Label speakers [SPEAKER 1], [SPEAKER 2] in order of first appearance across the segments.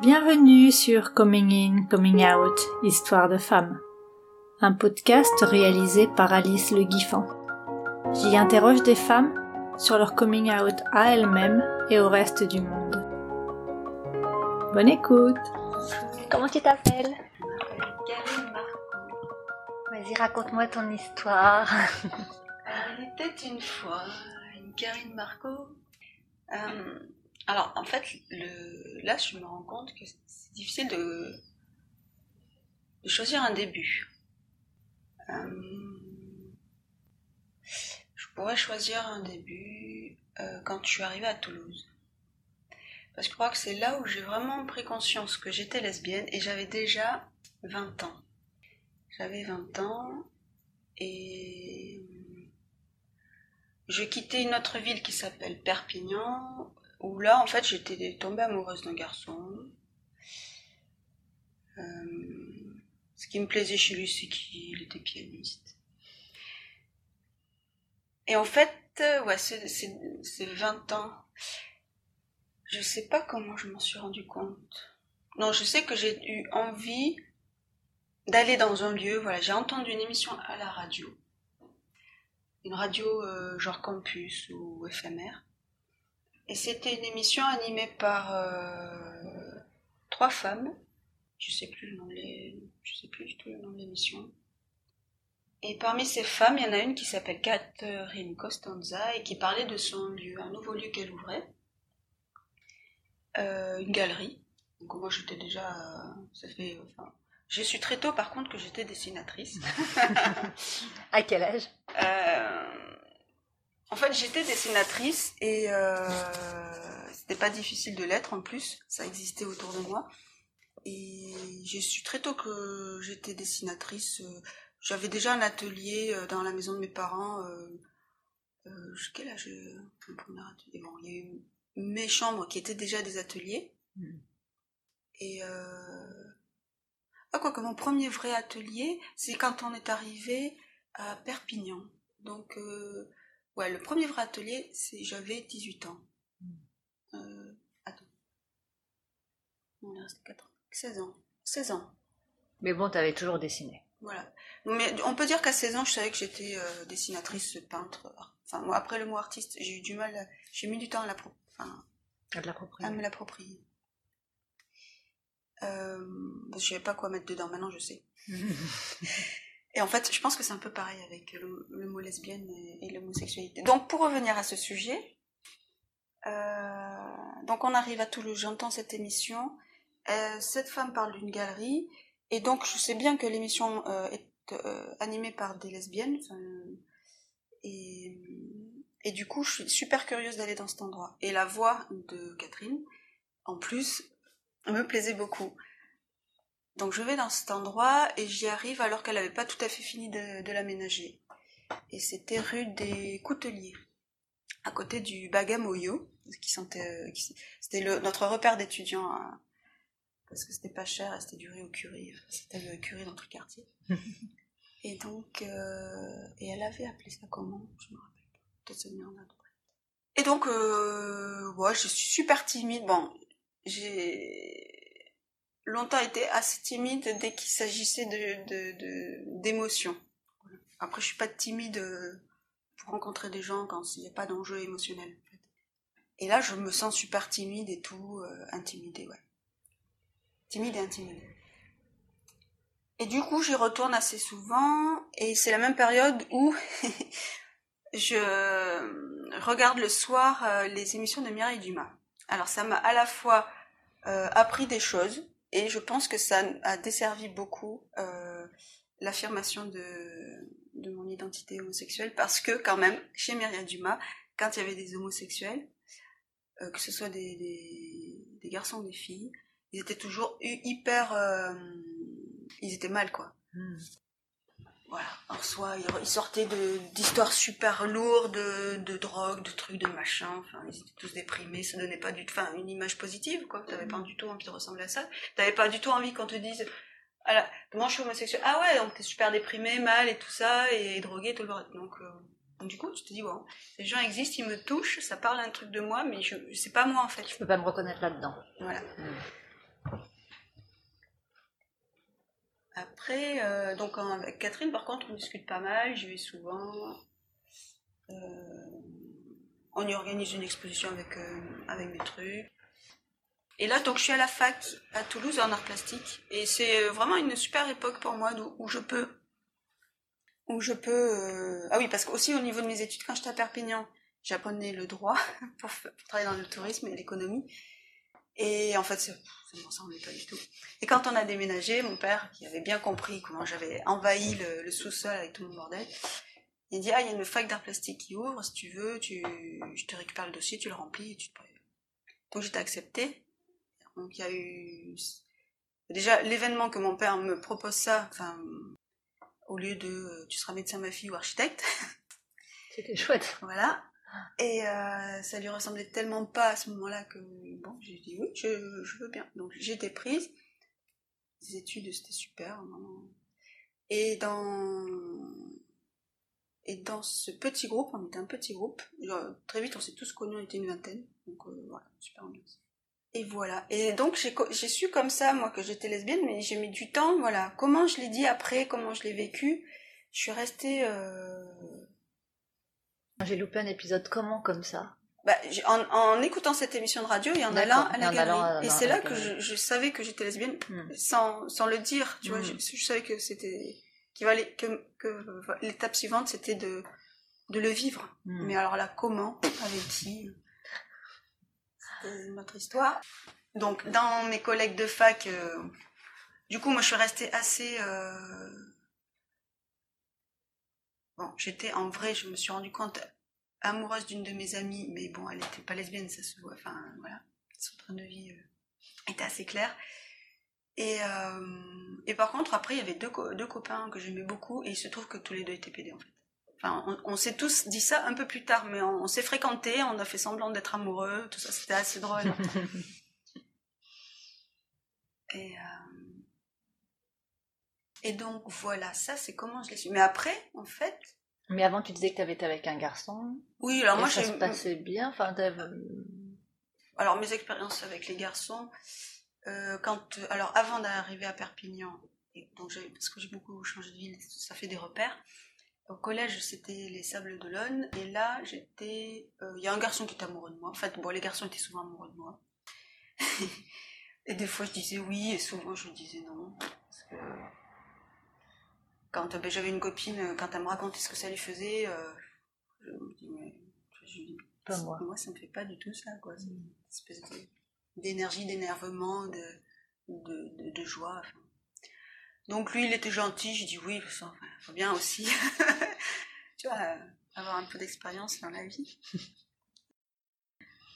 [SPEAKER 1] Bienvenue sur Coming In, Coming Out, Histoire de femmes, un podcast réalisé par Alice Le Guiffant. J'y interroge des femmes sur leur coming out à elles-mêmes et au reste du monde. Bonne écoute
[SPEAKER 2] Comment tu t'appelles?
[SPEAKER 3] Karine Marco.
[SPEAKER 2] Vas-y, raconte-moi ton histoire.
[SPEAKER 3] Il était une fois une Karine Marco. Euh, alors, en fait, là, je me rends compte que c'est difficile de, de choisir un début. Euh, je pourrais choisir un début euh, quand je suis arrivée à Toulouse. Parce que je crois que c'est là où j'ai vraiment pris conscience que j'étais lesbienne et j'avais déjà 20 ans. J'avais 20 ans et je quittais une autre ville qui s'appelle Perpignan où là, en fait, j'étais tombée amoureuse d'un garçon. Euh, ce qui me plaisait chez lui, c'est qu'il était pianiste. Et en fait, euh, ouais, c'est 20 ans. Je sais pas comment je m'en suis rendu compte. Non, je sais que j'ai eu envie d'aller dans un lieu. Voilà, j'ai entendu une émission à la radio. Une radio euh, genre campus ou éphémère. Et c'était une émission animée par euh, trois femmes. Je sais plus le nom de je sais plus du tout le nom de l'émission. Et parmi ces femmes, il y en a une qui s'appelle Catherine Costanza et qui parlait de son lieu, un nouveau lieu qu'elle ouvrait, euh, une galerie. Donc moi j'étais déjà, ça fait, enfin, je suis très tôt par contre que j'étais dessinatrice.
[SPEAKER 2] à quel âge?
[SPEAKER 3] Euh, en fait, j'étais dessinatrice et euh, c'était pas difficile de l'être en plus, ça existait autour de moi. Et j'ai su très tôt que j'étais dessinatrice. J'avais déjà un atelier euh, dans la maison de mes parents. Euh, euh, quel âge un premier atelier? Bon, il y a eu mes chambres qui étaient déjà des ateliers. Hmm. Et euh... ah quoi que mon premier vrai atelier, c'est quand on est arrivé à Perpignan. Donc euh, Ouais, le premier vrai atelier, c'est j'avais 18 ans. Hmm. Euh, attends. Est resté 4 ans. 16 ans. 16 ans.
[SPEAKER 2] Mais bon, t'avais toujours dessiné.
[SPEAKER 3] Voilà. Mais on peut dire qu'à 16 ans, je savais que j'étais euh, dessinatrice, peintre. Enfin, moi, après le mot artiste, j'ai eu du mal, j'ai mis du temps à, enfin,
[SPEAKER 2] à,
[SPEAKER 3] à me l'approprier. Euh, je savais pas quoi mettre dedans, maintenant je sais. Et en fait, je pense que c'est un peu pareil avec le, mot lesbienne et, l'homosexualité. Donc, pour revenir à ce sujet, euh, donc on arrive à Toulouse, j'entends cette émission. Euh, cette femme parle d'une galerie, et donc je sais bien que l'émission euh, est animée par des lesbiennes, et du coup, je suis super curieuse d'aller dans cet endroit. Et la voix de Catherine, en plus, me plaisait beaucoup. Donc je vais dans cet endroit et j'y arrive alors qu'elle n'avait pas tout à fait fini de, l'aménager. Et c'était rue des Couteliers, à côté du Bagamoyo, qui sentait, c'était notre repère d'étudiants, hein, parce que c'était pas cher et c'était du riz au curry, c'était le curry dans tout le quartier. et donc, euh, et elle avait appelé ça comment? Je me rappelle pas. Peut-être ça Et donc, euh, ouais, je suis super timide. Bon, j'ai longtemps été assez timide dès qu'il s'agissait de, d'émotions. Après, je suis pas timide euh, pour rencontrer des gens quand il n'y a pas d'enjeu émotionnel. Et là, je me sens super timide et tout, euh, intimidée, ouais. Timide et intimidée. Et du coup, j'y retourne assez souvent, et c'est la même période où je regarde le soir euh, les émissions de Mireille Dumas. Alors, ça m'a à la fois appris des choses, et je pense que ça a desservi beaucoup euh, l'affirmation de, mon identité homosexuelle parce que quand même, chez Myriam Dumas, quand il y avait des homosexuels, euh, que ce soit des, garçons ou des filles, ils étaient toujours hyper... Euh, ils étaient mal, quoi. Hmm voilà. Alors soit ils sortaient d'histoires super lourdes, de, de, drogue, de trucs, de machin. Enfin, ils étaient tous déprimés. Ça donnait pas du tout, enfin, une image positive, quoi. T'avais pas du tout envie de ressembler à ça. T'avais pas du tout envie qu'on te dise, alors, moi je suis homosexuel. Ah ouais, donc t'es super déprimé, mal et tout ça, et drogué, tout le reste. Donc, euh, donc du coup, tu te dis, bon, ces gens existent, ils me touchent, ça parle un truc de moi, mais je, c'est pas moi en fait.
[SPEAKER 2] Je peux pas me reconnaître là-dedans.
[SPEAKER 3] Voilà. Hmm. Après, euh, donc avec Catherine, par contre, on discute pas mal, j'y vais souvent. Euh, on y organise une exposition avec, euh, avec mes trucs. Et là, donc, je suis à la fac à Toulouse en art plastique. Et c'est vraiment une super époque pour moi où, je peux. Où je peux. Ah oui, parce qu'aussi au niveau de mes études, quand j'étais à Perpignan, j'apprenais le droit pour travailler dans le tourisme et l'économie. Et en fait, ça ne ressemblait pas du tout. Et quand on a déménagé, mon père, qui avait bien compris comment j'avais envahi le, le sous-sol avec tout mon bordel, il dit Ah, il y a une fac d'art plastique qui ouvre, si tu veux, tu, je te récupère le dossier, tu le remplis et tu te pré- Donc j'étais acceptée. Donc il y a eu. Déjà, l'événement que mon père me propose ça, enfin, au lieu de euh, tu seras médecin, ma fille ou architecte,
[SPEAKER 2] C'était chouette.
[SPEAKER 3] voilà. Et euh, ça lui ressemblait tellement pas à ce moment-là que bon, j'ai dit oui, je, veux bien. Donc été prise. Les études, c'était super. vraiment. Et dans et dans ce petit groupe, on était un petit groupe. Très vite, on s'est tous connus, on était une vingtaine. Donc euh, voilà, super ambiance. Et voilà. Et donc j'ai su comme ça, moi, que j'étais lesbienne, mais j'ai mis du temps. Voilà. Comment je l'ai dit après, comment je l'ai vécu? Je suis restée. euh,
[SPEAKER 2] J'ai loupé un épisode comment comme ça?
[SPEAKER 3] Bah, en, en écoutant cette émission de radio et en allant à la galerie.
[SPEAKER 2] à-
[SPEAKER 3] et c'est là que je, je savais que j'étais lesbienne
[SPEAKER 2] Hmm.
[SPEAKER 3] sans, sans le dire. Tu vois,
[SPEAKER 2] Hmm.
[SPEAKER 3] je, je savais que c'était qu'il valait que, que l'étape suivante c'était de de le vivre.
[SPEAKER 2] Hmm.
[SPEAKER 3] Mais alors là, comment? Avec qui? C'était notre histoire. Donc, dans mes collègues de fac, euh, du coup, moi, je suis restée assez. euh, Bon, j'étais en vrai, je me suis rendu compte amoureuse d'une de mes amies, mais bon, elle n'était pas lesbienne, ça se voit. Enfin, voilà, son train de vie euh, était assez clair. Et, euh, et par contre, après, il y avait deux, co- deux copains que j'aimais beaucoup, et il se trouve que tous les deux étaient pédés, en fait. Enfin, on, on s'est tous dit ça un peu plus tard, mais on, on s'est fréquentés, on a fait semblant d'être amoureux, tout ça, c'était assez drôle. Et, euh, et donc, voilà, ça, c'est comment je l'ai su. Mais après, en fait,
[SPEAKER 2] Mais avant, tu disais que tu avais été avec un garçon.
[SPEAKER 3] oui, alors
[SPEAKER 2] et
[SPEAKER 3] moi,
[SPEAKER 2] ça se passait bien. Enfin,
[SPEAKER 3] Alors, mes expériences avec les garçons, euh, quand, euh, alors, avant d'arriver à Perpignan, et donc parce que j'ai beaucoup changé de ville, ça fait des repères. Au collège, c'était les Sables d'Olonne, et là, j'étais. euh, Il y a un garçon qui était amoureux de moi. En fait, bon, les garçons étaient souvent amoureux de moi. et des fois, je disais oui, et souvent, je disais non. Parce que. Quand euh, ben, j'avais une copine, euh, quand elle me racontait ce que ça lui faisait, euh, je me dis, mais. Je dis,
[SPEAKER 2] Pas moi.
[SPEAKER 3] moi, ça me fait pas du tout ça, quoi. C'est une espèce de- d'énergie, d'énervement, de, de, de, de joie. enfin. Donc lui, il était gentil. J'ai dit oui, enfin, faut bien aussi, tu vois, avoir un peu d'expérience dans la vie.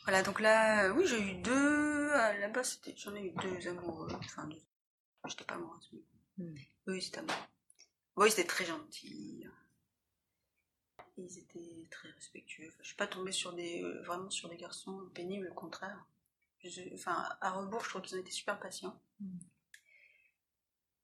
[SPEAKER 3] voilà, donc là, oui, j'ai eu deux. Là-bas, j'en ai eu deux amoureux. Enfin, deux. J'étais pas amoureuse. mais-
[SPEAKER 2] Hmm.
[SPEAKER 3] Oui, c'était amoureux. Oui, c'était très gentil. Ils étaient très respectueux. Enfin, je suis pas tombée sur des, euh, vraiment sur des garçons pénibles, au contraire. Je- enfin, à rebours, je trouve qu'ils ont été super patients.
[SPEAKER 2] Mm.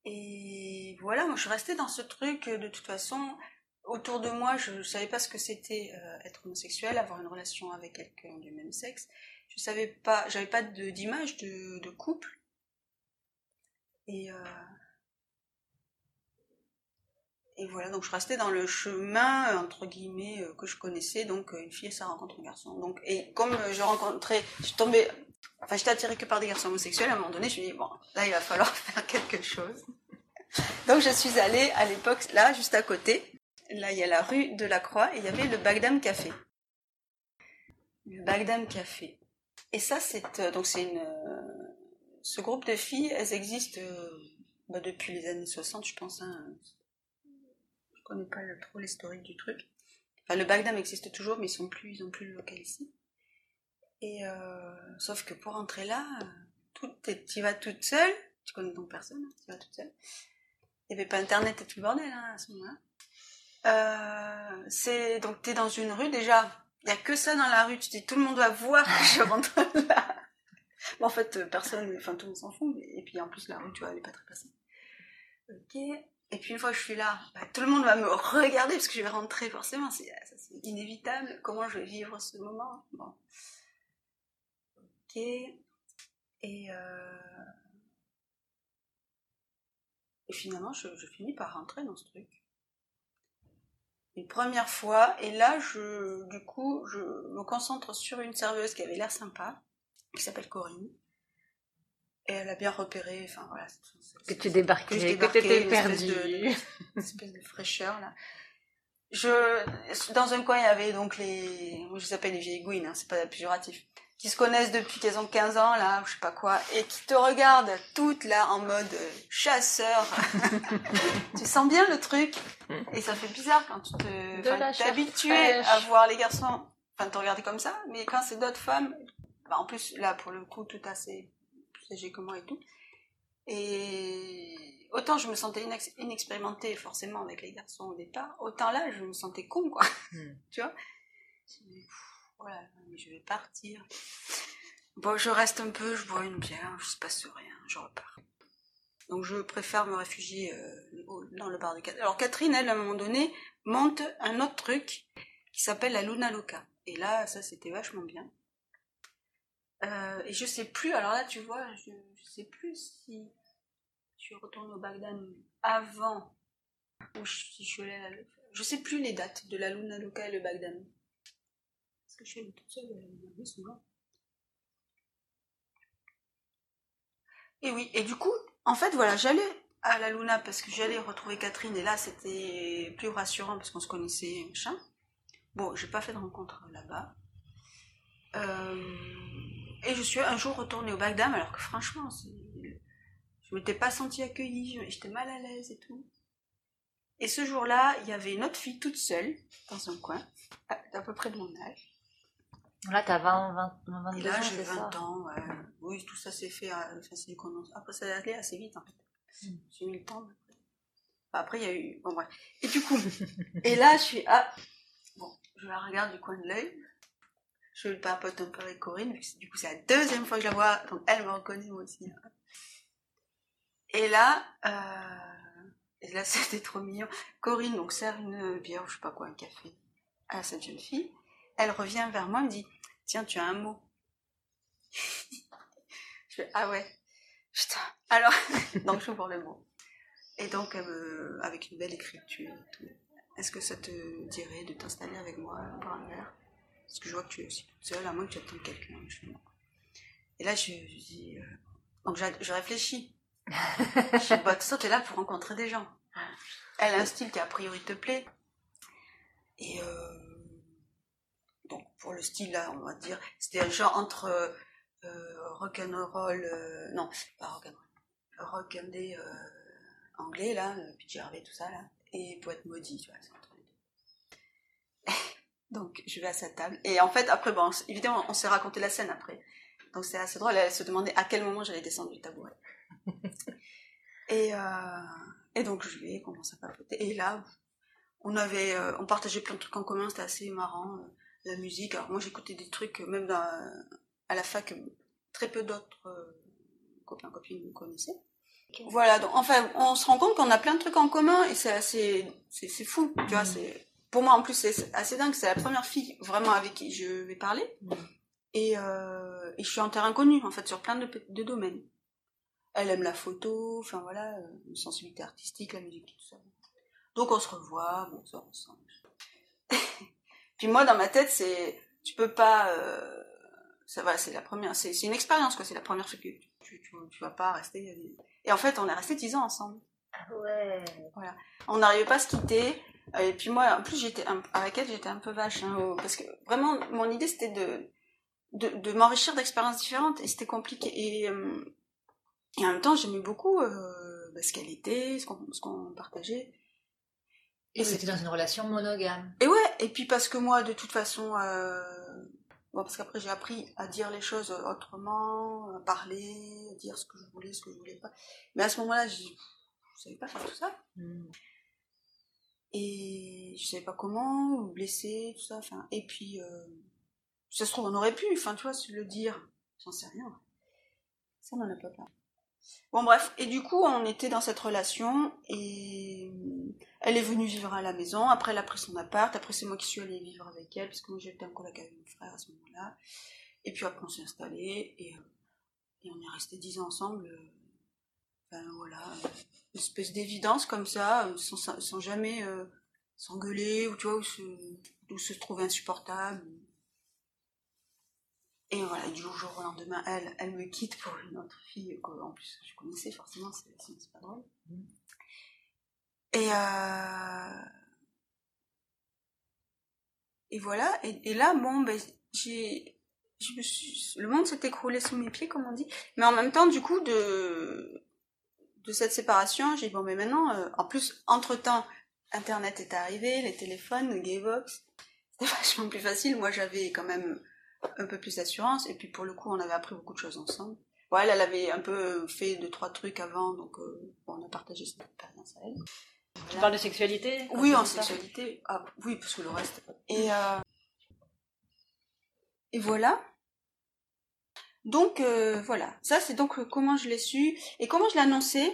[SPEAKER 3] Et voilà, moi je suis restée dans ce truc, euh, de toute façon, autour de moi, je, ne savais pas ce que c'était euh, être homosexuel, avoir une relation avec quelqu'un du même sexe. Je savais pas, j'avais pas de- d'image de, de couple. Et, euh, et voilà, donc je restais dans le chemin, entre guillemets, euh, que je connaissais, donc euh, une fille, ça rencontre un garçon. Donc, et comme euh, je rencontrais, je tombée, enfin j'étais attirée que par des garçons homosexuels, à un moment donné, je me dit, bon, là il va falloir faire quelque chose. Donc je suis allée à l'époque, là, juste à côté, là il y a la rue de la Croix, et il y avait le Bagdam Café. Le Bagdam Café. Et ça, c'est, euh, donc c'est une, euh, ce groupe de filles, elles existent euh, bah, depuis les années 60, je pense, hein, pas trop l'historique du truc. Enfin, le Bagdam existe toujours, mais ils sont plus, ils plus le local ici. Et euh, sauf que pour entrer là, euh, tu vas toute seule. Tu connais donc personne, hein, tu vas toute seule. Il n'y avait pas internet et tout le bordel hein, à ce moment-là. Euh, c'est donc t'es dans une rue déjà. Il y a que ça dans la rue. Tu dis tout le monde va voir que je rentre là. Bon, en fait, euh, personne, enfin tout le monde s'en fout. Et puis en plus la rue, tu vois, elle est pas très passée. Ok. Et puis une fois que je suis là, bah, tout le monde va me regarder parce que je vais rentrer forcément. C'est ça, c'est inévitable. Comment je vais vivre ce moment? Bon. Ok. Et, euh... Et finalement, je, je finis par rentrer dans ce truc. Une première fois, et là, je, du coup, je me concentre sur une serveuse qui avait l'air sympa, qui s'appelle Corinne. Et elle a bien repéré, enfin voilà.
[SPEAKER 2] Que tu débarquais,
[SPEAKER 3] que,
[SPEAKER 2] que t'étais
[SPEAKER 3] une espèce
[SPEAKER 2] perdu.
[SPEAKER 3] de- une espèce de fraîcheur là. Je, dans un coin, il y avait donc les, je les appelle les vieilles gouines, hein, c'est pas péjoratif, qui se connaissent depuis qu'elles ont 15 ans là, ou je sais pas quoi, et qui te regardent toutes là en mode euh, chasseur. tu sens bien le truc, et ça fait bizarre quand tu te, t'es habitué à voir les garçons, enfin te regarder comme ça, mais quand c'est d'autres femmes, bah, en plus là pour le coup tout assez plus âgé que moi et tout. Et autant je me sentais inex- inexpérimentée forcément avec les garçons au départ, autant là je me sentais con quoi.
[SPEAKER 2] Hmm.
[SPEAKER 3] tu vois? Je me Voilà, je vais partir. Bon, je reste un peu, je bois une bière, je se passe rien, je repars. Donc je préfère me réfugier euh, dans le bar de Catherine. Alors Catherine, elle, à un moment donné, monte un autre truc qui s'appelle la Luna Loca. Et là, ça c'était vachement bien. Euh, et je sais plus, alors là, tu vois, je, sais plus si je suis retournée au Bagdad avant ou si je suis allée à. Je sais plus les dates de la Luna Loca et le Bagdad. Est-ce que je suis allée toute seule à la Luna souvent. Et oui, et du coup, en fait, voilà, j'allais à la Luna parce que j'allais retrouver Catherine et là, c'était plus rassurant parce qu'on se connaissait, machin. Bon, j'ai pas fait de rencontre là-bas. Euh, et je suis un jour retournée au Bagdad alors que franchement, c'est- je m'étais pas sentie accueillie, j'étais mal à l'aise et tout. Et ce jour-là, il y avait une autre fille toute seule dans un coin, à, peu près de mon âge.
[SPEAKER 2] Là, t'as 20, 20, 22
[SPEAKER 3] Et là,
[SPEAKER 2] ans,
[SPEAKER 3] j'ai
[SPEAKER 2] c'est
[SPEAKER 3] 20
[SPEAKER 2] ça
[SPEAKER 3] ans, ouais. Oui, tout ça s'est fait, enfin, c'est qu'on- après ça allait assez vite en fait.
[SPEAKER 2] Mm.
[SPEAKER 3] J'ai mis le temps. Enfin, après, il y a eu, bon bref. Et du coup, et là, je suis, ah, bon, je la regarde du coin de l'œil. Je le papote un peu avec Corinne, du coup, c'est la deuxième fois que je la vois, donc elle me reconnaît moi aussi. Et là, euh, c'était trop mignon. Corinne, donc, sert une bière, ou je sais pas quoi, un café à cette jeune fille. Elle revient vers moi, elle me dit, tiens, tu as un mot. je fais, ah ouais. Putain. Alors, donc j'ouvre le mot. Et donc, avec une belle écriture. Est-ce que ça te dirait de t'installer avec moi, boire un verre? Parce que je vois que tu es aussi toute seule, à moins que tu attendes quelqu'un. Et là, je, dis... euh, Donc, je, réfléchis. je dis, bah, façon, t'es là pour rencontrer des gens. Elle a un style qui, a priori, te plaît. Et... euh, donc pour le style là, on va dire, c'était un genre entre euh, euh, rock and roll, euh, non, pas rock and roll, rock euh, anglais là, PJ Harvey tout ça là, et poète maudit, tu vois, c'est entre les deux. Donc je vais à sa table et en fait après bon, évidemment on s'est raconté la scène après, donc c'est assez drôle, elle se demandait à quel moment j'allais descendre du tabouret. et euh, et donc je lui ai commencé à papoter et là on avait, euh, on partageait plein de trucs en commun, c'était assez marrant. euh, la musique. Alors moi j'écoutais des trucs, même dans, à la fac, très peu d'autres copains, copines me connaissaient. Voilà, donc enfin on se rend compte qu'on a plein de trucs en commun et c'est assez, c'est c'est fou, tu vois. C'est pour moi en plus c'est assez dingue. C'est la première fille vraiment avec qui je vais parler
[SPEAKER 2] Mm.
[SPEAKER 3] et, euh, et je suis en terre inconnue en fait sur plein de, domaines. Elle aime la photo, enfin voilà, euh, une sensibilité artistique, la musique, tout ça. Donc on se revoit, bon, on sort ensemble. Puis moi, dans ma tête, c'est, tu peux pas, euh, ça va, c'est la première, c'est une expérience, quoi, c'est la première fois que tu, tu, tu, tu vas pas rester. euh, Et en fait, on est resté dix ans ensemble.
[SPEAKER 2] Ouais.
[SPEAKER 3] On n'arrivait pas à se quitter. Euh, Et puis moi, en plus, j'étais un- avec elle, j'étais un peu vache, hein, parce que vraiment, mon idée, c'était de, de, de m'enrichir d'expériences différentes, et c'était compliqué. Et, euh, et en même temps, j'aimais beaucoup euh, bah, ce qu'elle était, ce qu'on partageait.
[SPEAKER 2] Et c'était dans une relation monogame.
[SPEAKER 3] Et ouais, et puis parce que moi, de toute façon, euh, bon, parce qu'après j'ai appris à dire les choses autrement, à parler, à dire ce que je voulais, ce que je voulais pas. Mais à ce moment-là, je je savais pas faire tout ça. Et je savais pas comment, ou blesser, tout ça. Enfin, et puis, euh, ça se trouve, on aurait pu, enfin, tu vois, le dire. J'en sais rien. Ça, n'en a pas parlé. Bon, bref. Et du coup, on était dans cette relation, et elle est venue vivre à la maison. Après, elle a pris son appart. Après, c'est moi qui suis allée vivre avec elle, parce que moi, j'étais en coloc avec mon frère à ce moment-là. Et puis après, on s'est installés, et, euh, et on est restés dix ans ensemble. Euh, ben voilà, une espèce d'évidence comme ça, sans, sans jamais s'engueuler ou tu vois, où se, où se trouver insupportable. Et voilà, du jour au lendemain, elle, elle me quitte pour une autre fille qu'en plus je connaissais forcément, c'est pas drôle. Mm. Et, euh... et voilà, et, là, bon, ben, j'ai, je me suis, le monde s'est écroulé sous mes pieds, comme on dit. Mais en même temps, du coup, de, de cette séparation, j'ai dit, bon, mais maintenant, euh, en plus, entre-temps, Internet est arrivé, les téléphones, Gaybox, c'était vachement plus facile. Moi, j'avais quand même un peu plus d'assurance. Et puis pour le coup, on avait appris beaucoup de choses ensemble. Bon, elle, elle avait un peu fait deux, trois trucs avant, donc euh, on a partagé cette expérience à elle.
[SPEAKER 2] Tu parles de sexualité
[SPEAKER 3] Oui, en sexualité. Ah, oui, parce que le reste. Et, euh, et voilà. Donc euh, voilà, ça c'est donc comment je l'ai su et comment je l'ai annoncé.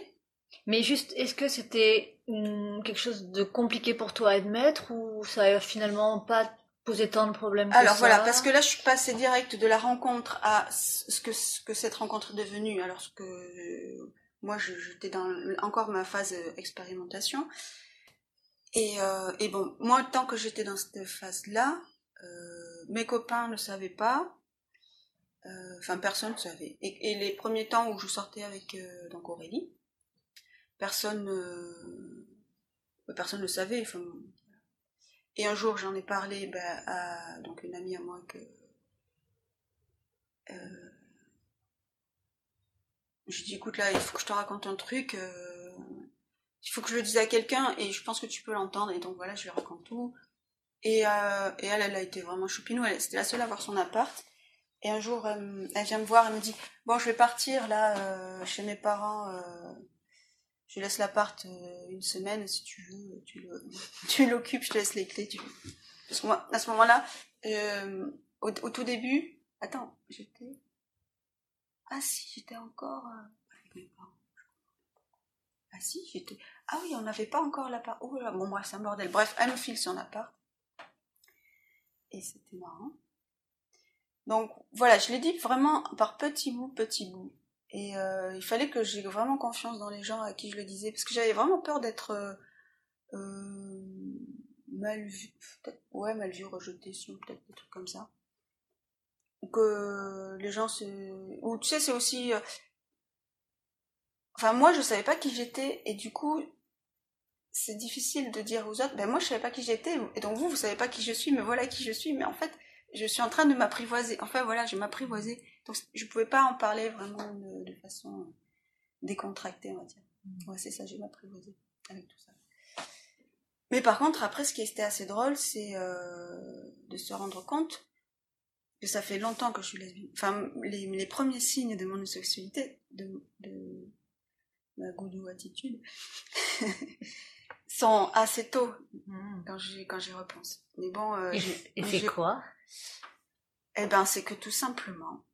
[SPEAKER 2] Mais juste, est-ce que c'était quelque chose de compliqué pour toi à admettre ou ça a finalement pas poser tant de problèmes que
[SPEAKER 3] Alors voilà, parce que là je suis passée direct de la rencontre à ce que, ce que cette rencontre est devenue, alors que moi j'étais dans encore ma phase expérimentation. Et, euh, et bon, moi tant que j'étais dans cette phase-là, euh, mes copains ne savaient pas, euh, enfin personne ne savait. Et, les premiers temps où je sortais avec donc Aurélie, personne, personne ne savait. Et un jour, j'en ai parlé ben, à donc une amie à moi que euh, je dis écoute là, il faut que je te raconte un truc. Euh, il faut que je le dise à quelqu'un et je pense que tu peux l'entendre. Et donc voilà, je lui raconte tout. Et, euh, et elle, elle a été vraiment choupinou. C'était la seule à voir son appart. Et un jour, elle vient me voir, elle me dit bon, je vais partir là chez mes parents je laisse l'appart euh, une semaine, si tu veux, tu l'occupes, je te laisse les clés. Parce que moi, à ce moment-là, euh, au, tout début, attends, j'étais, ah si, j'étais encore euh, avec mes parents. Ah si, j'étais, ah oui, on n'avait pas encore l'appart. Oh là, bon bref, c'est un bordel. Bref, elle me file son appart. Et c'était marrant. Donc voilà, je l'ai dit vraiment par petits bouts, petits bouts. Et euh, il fallait que j'ai vraiment confiance dans les gens à qui je le disais, parce que j'avais vraiment peur d'être euh, euh mal vu, ouais, mal vu, rejeté, peut-être des trucs comme ça. Que les gens se... Ou tu sais, c'est aussi... Euh, enfin, moi, je savais pas qui j'étais, et du coup, c'est difficile de dire aux autres, ben moi, je savais pas qui j'étais, et donc vous, vous savez pas qui je suis, mais voilà qui je suis, mais en fait, je suis en train de m'apprivoiser. Enfin, voilà, je m'apprivoiser donc je pouvais pas en parler vraiment de, façon décontractée, on va dire. Mm. Ouais, c'est ça, j'ai m'apprivoisé avec tout ça. Mais par contre, après, ce qui était assez drôle, c'est euh, de se rendre compte que ça fait longtemps que je suis lesbienne. Enfin, les, premiers signes de mon sexualité, de, de ma goudou attitude, sont assez tôt mm. quand j'y quand j'y repense. Mais bon,
[SPEAKER 2] euh, et c'est quoi?
[SPEAKER 3] Eh ben, c'est que tout simplement,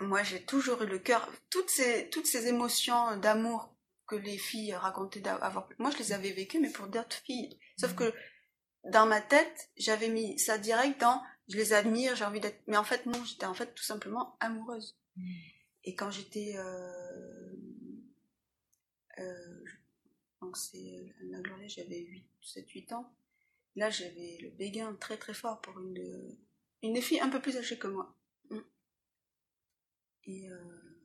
[SPEAKER 3] moi j'ai toujours eu le cœur, toutes ces, toutes ces émotions d'amour que les filles racontaient d'avoir, moi je les avais vécues, mais pour d'autres filles. Sauf que dans ma tête, j'avais mis ça direct dans je les admire, j'ai envie d'être. Mais en fait, non, j'étais en fait tout simplement amoureuse. Mm. Et quand j'étais. Euh, euh, donc c'est la Gloria, j'avais 7-8 ans. Là, j'avais le béguin très très fort pour une, une des filles un peu plus âgée que moi. Et, euh,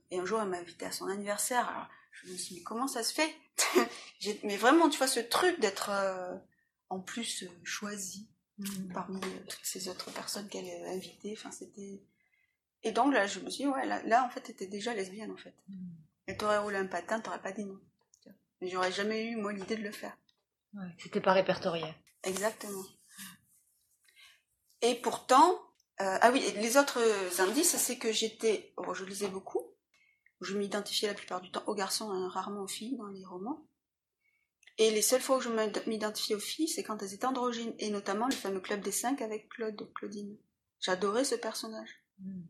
[SPEAKER 3] et un jour, elle m'a invité à son anniversaire. Alors, je me suis dit, mais comment ça se fait? Mais vraiment, tu vois, ce truc d'être euh, en plus euh, choisie mm. parmi toutes ces autres personnes qu'elle avait invitées. Enfin, c'était. Et donc là, je me suis dit, ouais, là, en fait, t'étais déjà lesbienne, en fait. Mm. Elle t'aurait roulé un patin, t'aurais pas dit non. Mais j'aurais jamais eu, moi, l'idée de le faire.
[SPEAKER 2] Ouais, c'était pas répertorié.
[SPEAKER 3] Exactement. Et pourtant, euh, ah oui, les autres indices, c'est que j'étais, oh, je lisais beaucoup, je m'identifiais la plupart du temps aux garçons, hein, rarement aux filles dans les romans. Et les seules fois où je m'identifiais aux filles, c'est quand elles étaient androgynes, et notamment le fameux club des cinq avec Claude, Claudine. J'adorais ce personnage. Hmm.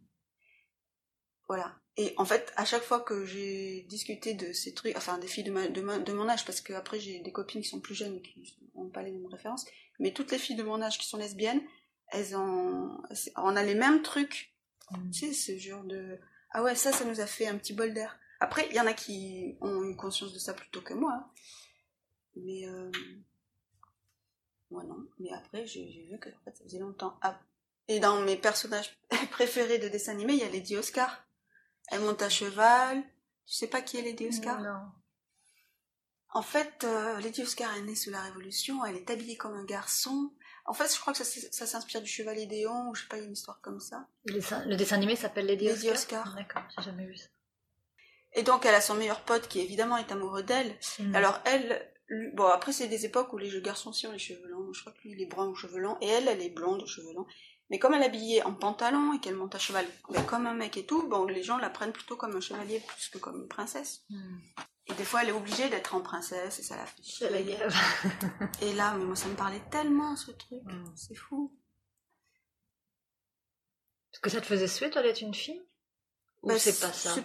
[SPEAKER 3] Voilà. Et en fait, à chaque fois que j'ai discuté de ces trucs, enfin des filles de, de, mon âge, parce que après j'ai des copines qui sont plus jeunes et qui n'ont pas les mêmes références, mais toutes les filles de mon âge qui sont lesbiennes, elles ont, on a les mêmes trucs. Mm. Tu sais, ce genre de, ah ouais, ça, ça nous a fait un petit bol d'air. Après, il y en a qui ont eu conscience de ça plutôt que moi. hein. Mais euh, moi non. Mais après, j'ai vu que en fait, ça faisait longtemps. Ah. Et dans mes personnages préférés de dessin animé, il y a Lady Oscar. Elle monte à cheval. Tu sais pas qui est Lady Oscar?
[SPEAKER 2] Non.
[SPEAKER 3] En fait, euh, Lady Oscar est née sous la Révolution. Elle est habillée comme un garçon. En fait, je crois que ça, s'inspire du Chevalier Déon, ou je sais pas, il y a une histoire comme ça.
[SPEAKER 2] Le dessin, le dessin animé s'appelle Lady,
[SPEAKER 3] Lady
[SPEAKER 2] Oscar?
[SPEAKER 3] Oscar.
[SPEAKER 2] D'accord, j'ai jamais vu ça.
[SPEAKER 3] Et donc, elle a son meilleur pote qui, évidemment, est amoureux d'elle.
[SPEAKER 2] Mm.
[SPEAKER 3] Alors elle, lui- bon après c'est des époques où les jeux garçons aussi ont les cheveux longs. Je crois que lui il est brun aux cheveux longs et elle elle est blonde aux cheveux longs. Mais comme elle est habillée en pantalon et qu'elle monte à cheval, ben, comme un mec et tout, bon les gens la prennent plutôt comme un chevalier plus que comme une princesse.
[SPEAKER 2] Mm.
[SPEAKER 3] Et des fois elle est obligée d'être en princesse et ça la fait
[SPEAKER 2] C'est la
[SPEAKER 3] chier.
[SPEAKER 2] gueule.
[SPEAKER 3] Et là mais moi ça me parlait tellement ce truc,
[SPEAKER 2] Mm.
[SPEAKER 3] c'est fou.
[SPEAKER 2] Est-ce que ça te faisait toi, d'être une fille? Ou
[SPEAKER 3] Ben,
[SPEAKER 2] c'est pas ça?
[SPEAKER 3] c'est-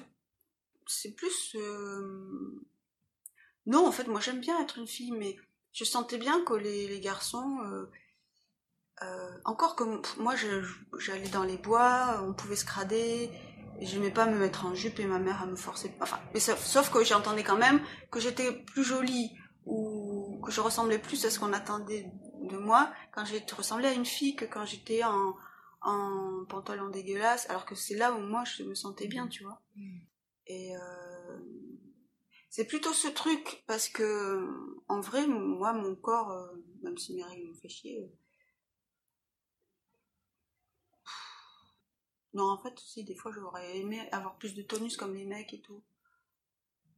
[SPEAKER 3] C'est plus euh, non en fait moi j'aime bien être une fille mais je sentais bien que les, les garçons euh, euh, encore que moi j'allais dans les bois on pouvait se crader et j'aimais pas me mettre en jupe et ma mère à me forcer enfin mais sauf, sauf que j'entendais quand même que j'étais plus jolie ou que je ressemblais plus à ce qu'on attendait de moi quand j'ai ressemblé à une fille que quand j'étais en en pantalon dégueulasse alors que c'est là où moi je me sentais bien tu vois et euh, c'est plutôt ce truc, parce que en vrai, moi, mon corps, euh, même si mes règles me fait chier. Non, en fait, aussi, des fois, j'aurais aimé avoir plus de tonus comme les mecs et tout.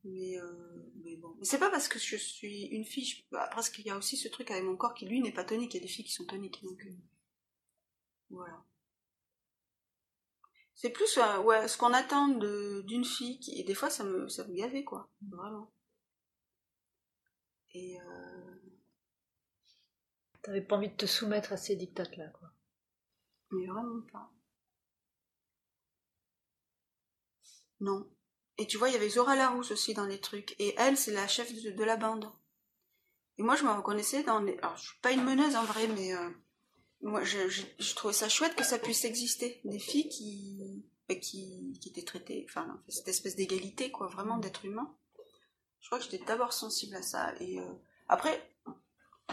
[SPEAKER 3] Mais, euh, mais bon. Mais c'est pas parce que je suis une fille. je- bah, Parce qu'il y a aussi ce truc avec mon corps qui, lui, n'est pas tonique. Il y a des filles qui sont toniques. Donc, euh, voilà. C'est plus euh, ouais, ce qu'on attend de- d'une fille. Qui, et des fois, ça me, ça me gavait, quoi. Vraiment. Et euh,
[SPEAKER 2] T'avais pas envie de te soumettre à ces dictates-là, quoi.
[SPEAKER 3] mais vraiment pas. Non. Et tu vois, il y avait Zora Larousse aussi dans les trucs. Et elle, c'est la chef de, la bande. Et moi, je me reconnaissais dans les... Alors, je suis pas une meneuse en vrai, mais... euh, moi, je, je, trouvais ça chouette que ça puisse exister. Des filles qui... bah, qui, qui étaient traitées... Enfin, cette espèce d'égalité, quoi, vraiment, d'être humain. Je crois que j'étais d'abord sensible à ça. Et euh, après,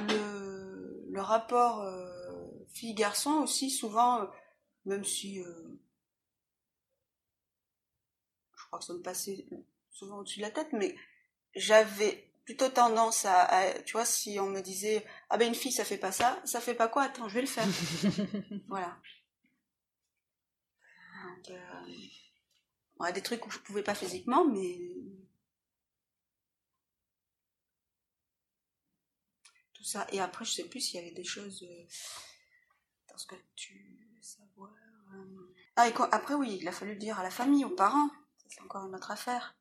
[SPEAKER 3] le, le rapport euh, fille-garçon aussi, souvent, même si... je crois que ça me passait souvent au-dessus de la tête, mais j'avais plutôt tendance à, à- tu vois, si on me disait, ah ben une fille ça fait pas ça, ça fait pas quoi, attends, je vais le faire. voilà. Donc, euh, ouais, des trucs où je pouvais pas physiquement, mais tout ça. Et après, je sais plus s'il y avait des choses euh, dans ce que tu veux savoir. euh. Ah, et quoi- après, oui, il a fallu le dire à la famille, aux parents. C'est encore une autre affaire.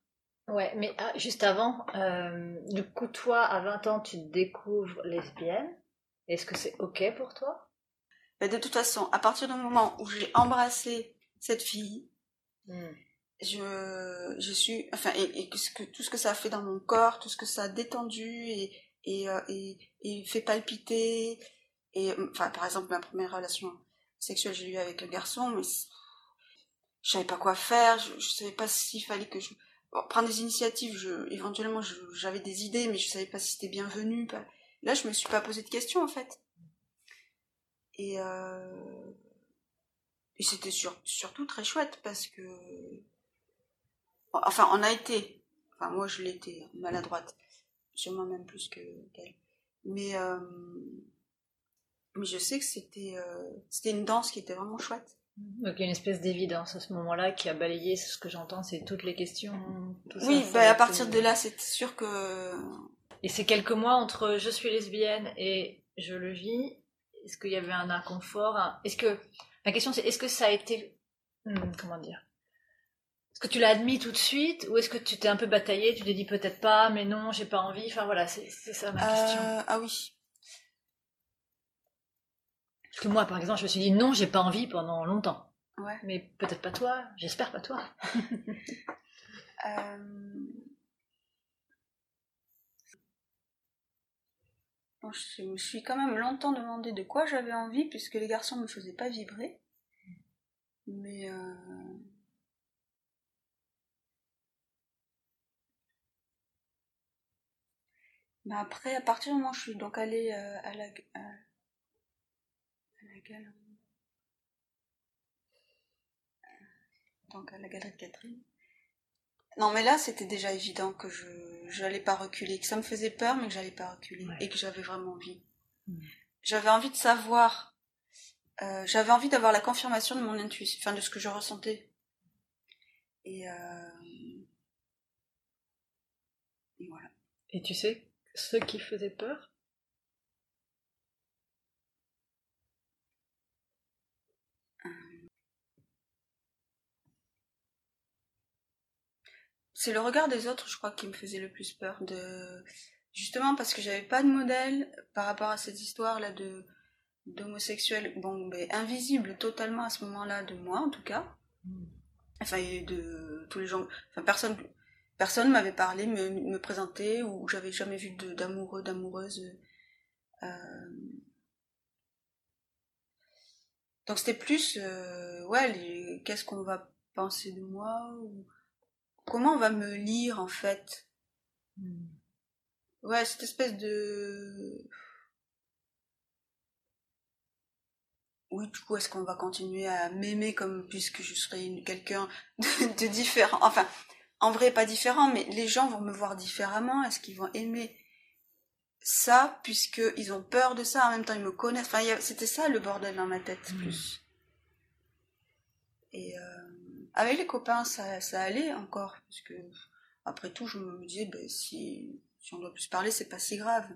[SPEAKER 2] Ouais, mais ah, juste avant, euh, du coup, toi, à 20 ans, tu te découvres lesbienne. Est-ce que c'est OK pour toi?
[SPEAKER 3] Mais de toute façon, à partir du moment où j'ai embrassé cette fille, je, je suis, enfin, et, que, tout ce que ça a fait dans mon corps, tout ce que ça a détendu et, et, euh, et, et fait palpiter, et, enfin, par exemple, ma première relation sexuelle, j'ai eu avec un garçon, mais je savais pas quoi faire, je, savais pas s'il fallait que je, bon, prendre des initiatives, je, éventuellement, j'avais des idées, mais je savais pas si c'était bienvenu, là, je me suis pas posé de questions, en fait. Et, euh, et c'était sur- surtout très chouette parce que. Enfin, on a été. Enfin, moi, je l'étais maladroite. Sûrement même plus que qu'elle. Mais, euh, mais je sais que c'était euh, c'était une danse qui était vraiment chouette.
[SPEAKER 2] Donc il y a une espèce d'évidence à ce moment-là qui a balayé ce que j'entends, c'est toutes les questions. tout
[SPEAKER 3] oui,
[SPEAKER 2] ça
[SPEAKER 3] bah, à partir de là, c'est sûr que.
[SPEAKER 2] Et ces quelques mois entre je suis lesbienne et je le vis, est-ce qu'il y avait un inconfort un- Est-ce que ma question c'est est-ce que ça a été hmm, comment dire Est-ce que tu l'as admis tout de suite ou est-ce que tu t'es un peu bataillé Tu t'es dit peut-être pas, mais non, j'ai pas envie. Enfin voilà, c'est c'est ça ma question.
[SPEAKER 3] Euh, ah oui.
[SPEAKER 2] Parce que moi, par exemple, je me suis dit non, j'ai pas envie pendant longtemps.
[SPEAKER 3] Ouais.
[SPEAKER 2] Mais peut-être pas toi, j'espère pas toi.
[SPEAKER 3] Euh, je me suis quand même longtemps demandé de quoi j'avais envie, puisque les garçons ne me faisaient pas vibrer. Mais. Euh... Mais après, à partir du moment où je suis donc allée euh, à la, donc à la galerie de Catherine. Non, mais là, c'était déjà évident que je n'allais pas reculer, que ça me faisait peur, mais que j'allais pas reculer
[SPEAKER 2] Ouais.
[SPEAKER 3] et que j'avais vraiment envie.
[SPEAKER 2] Mm.
[SPEAKER 3] J'avais envie de savoir, euh, j'avais envie d'avoir la confirmation de mon intuition, enfin de ce que je ressentais. Et, euh, et voilà.
[SPEAKER 2] Et tu sais, ce qui faisait peur
[SPEAKER 3] C'est le regard des autres, je crois, qui me faisait le plus peur. De... Justement parce que j'avais pas de modèle par rapport à cette histoire-là de d'homosexuel, bon, ben, invisible totalement à ce moment-là de moi, en tout cas. Enfin, et de tous les gens. Enfin, personne, personne m'avait parlé, me, me présentait, ou j'avais jamais vu d'amoureux, d'amoureuse. euh. Donc c'était plus, euh, ouais, qu'est-ce qu'on va penser de moi, ou comment on va me lire en fait? Ouais, cette espèce de. Oui, du coup, est-ce qu'on va continuer à m'aimer comme puisque je serai quelqu'un de, de différent? Enfin, en vrai, pas différent, mais les gens vont me voir différemment. Est-ce qu'ils vont aimer ça puisqu'ils ont peur de ça? En même temps, ils me connaissent. Enfin, a- c'était ça le bordel dans ma tête,
[SPEAKER 2] Mm.
[SPEAKER 3] plus. Et euh, avec les copains, ça, ça allait encore, parce que après tout, je me disais, ben, si, si on doit plus parler, c'est pas si grave.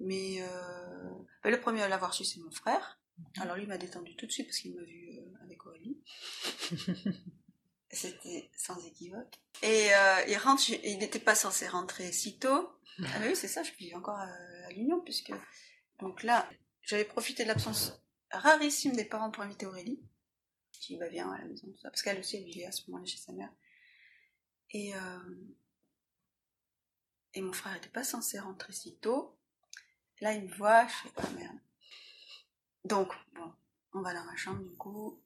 [SPEAKER 3] Mais euh, ben, le premier à l'avoir su, c'est mon frère. Alors lui il m'a détendu tout de suite parce qu'il m'a vu euh, avec Aurélie. C'était sans équivoque. Et euh, il rentre, je- il n'était pas censé rentrer si tôt. Ah bah oui, c'est ça, je vis encore à, à l'Union puisque donc là, j'avais profité de l'absence rarissime des parents pour inviter Aurélie. Qui va bien à la maison, tout ça, parce qu'elle aussi elle vivait à ce moment-là chez sa mère. Et euh, et mon frère n'était pas censé rentrer si tôt. Là, il me voit, je fais ah merde. Donc, bon, on va dans ma chambre du coup.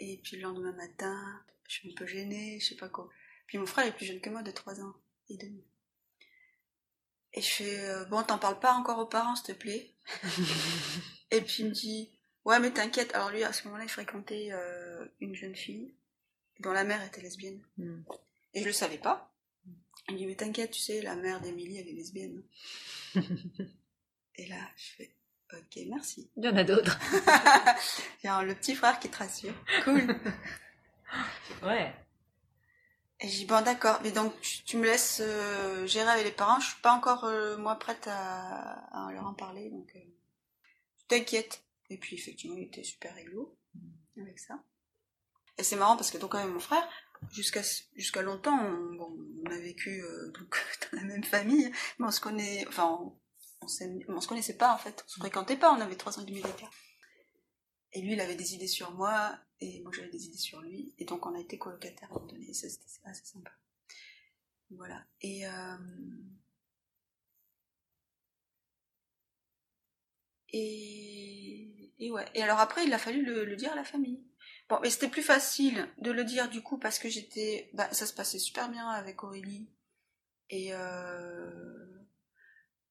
[SPEAKER 3] Et puis le lendemain matin, je suis un peu gênée, je sais pas quoi. Puis mon frère est plus jeune que moi de 3 ans et demi. Et je fais, euh, bon, t'en parles pas encore aux parents, s'il te plaît. et puis il me dit, ouais, mais t'inquiète. Alors lui, à ce moment-là, il fréquentait euh, une jeune fille dont la mère était lesbienne.
[SPEAKER 2] Mm.
[SPEAKER 3] Et je le savais pas. Il me dit, mais t'inquiète, tu sais, la mère d'Émilie, elle est lesbienne. et là, je fais, ok, merci.
[SPEAKER 2] Il y en a d'autres.
[SPEAKER 3] Genre le petit frère qui te rassure. Cool.
[SPEAKER 2] Ouais.
[SPEAKER 3] Et j'ai dit, bon, d'accord, mais donc tu, tu me laisses euh, gérer avec les parents, je suis pas encore, euh, moi, prête à, à leur en parler, donc euh, t'inquiète. Et puis, effectivement, il était super réglo avec ça. Et c'est marrant parce que, donc, avec mon frère, jusqu'à jusqu'à longtemps, on, bon, on a vécu euh, donc, dans la même famille, mais on se connaît, enfin, on, on, on se connaissait pas, en fait, on se fréquentait pas, on avait trois ans et demi d'écart. Et lui, il avait des idées sur moi, et moi j'avais des idées sur lui, et donc on a été colocataires à un moment donné, et ça c'était assez sympa. Voilà. Et, euh... et... ouais. Et alors après, il a fallu le, dire à la famille. Bon, mais c'était plus facile de le dire du coup parce que j'étais, bah, ça se passait super bien avec Aurélie, et euh...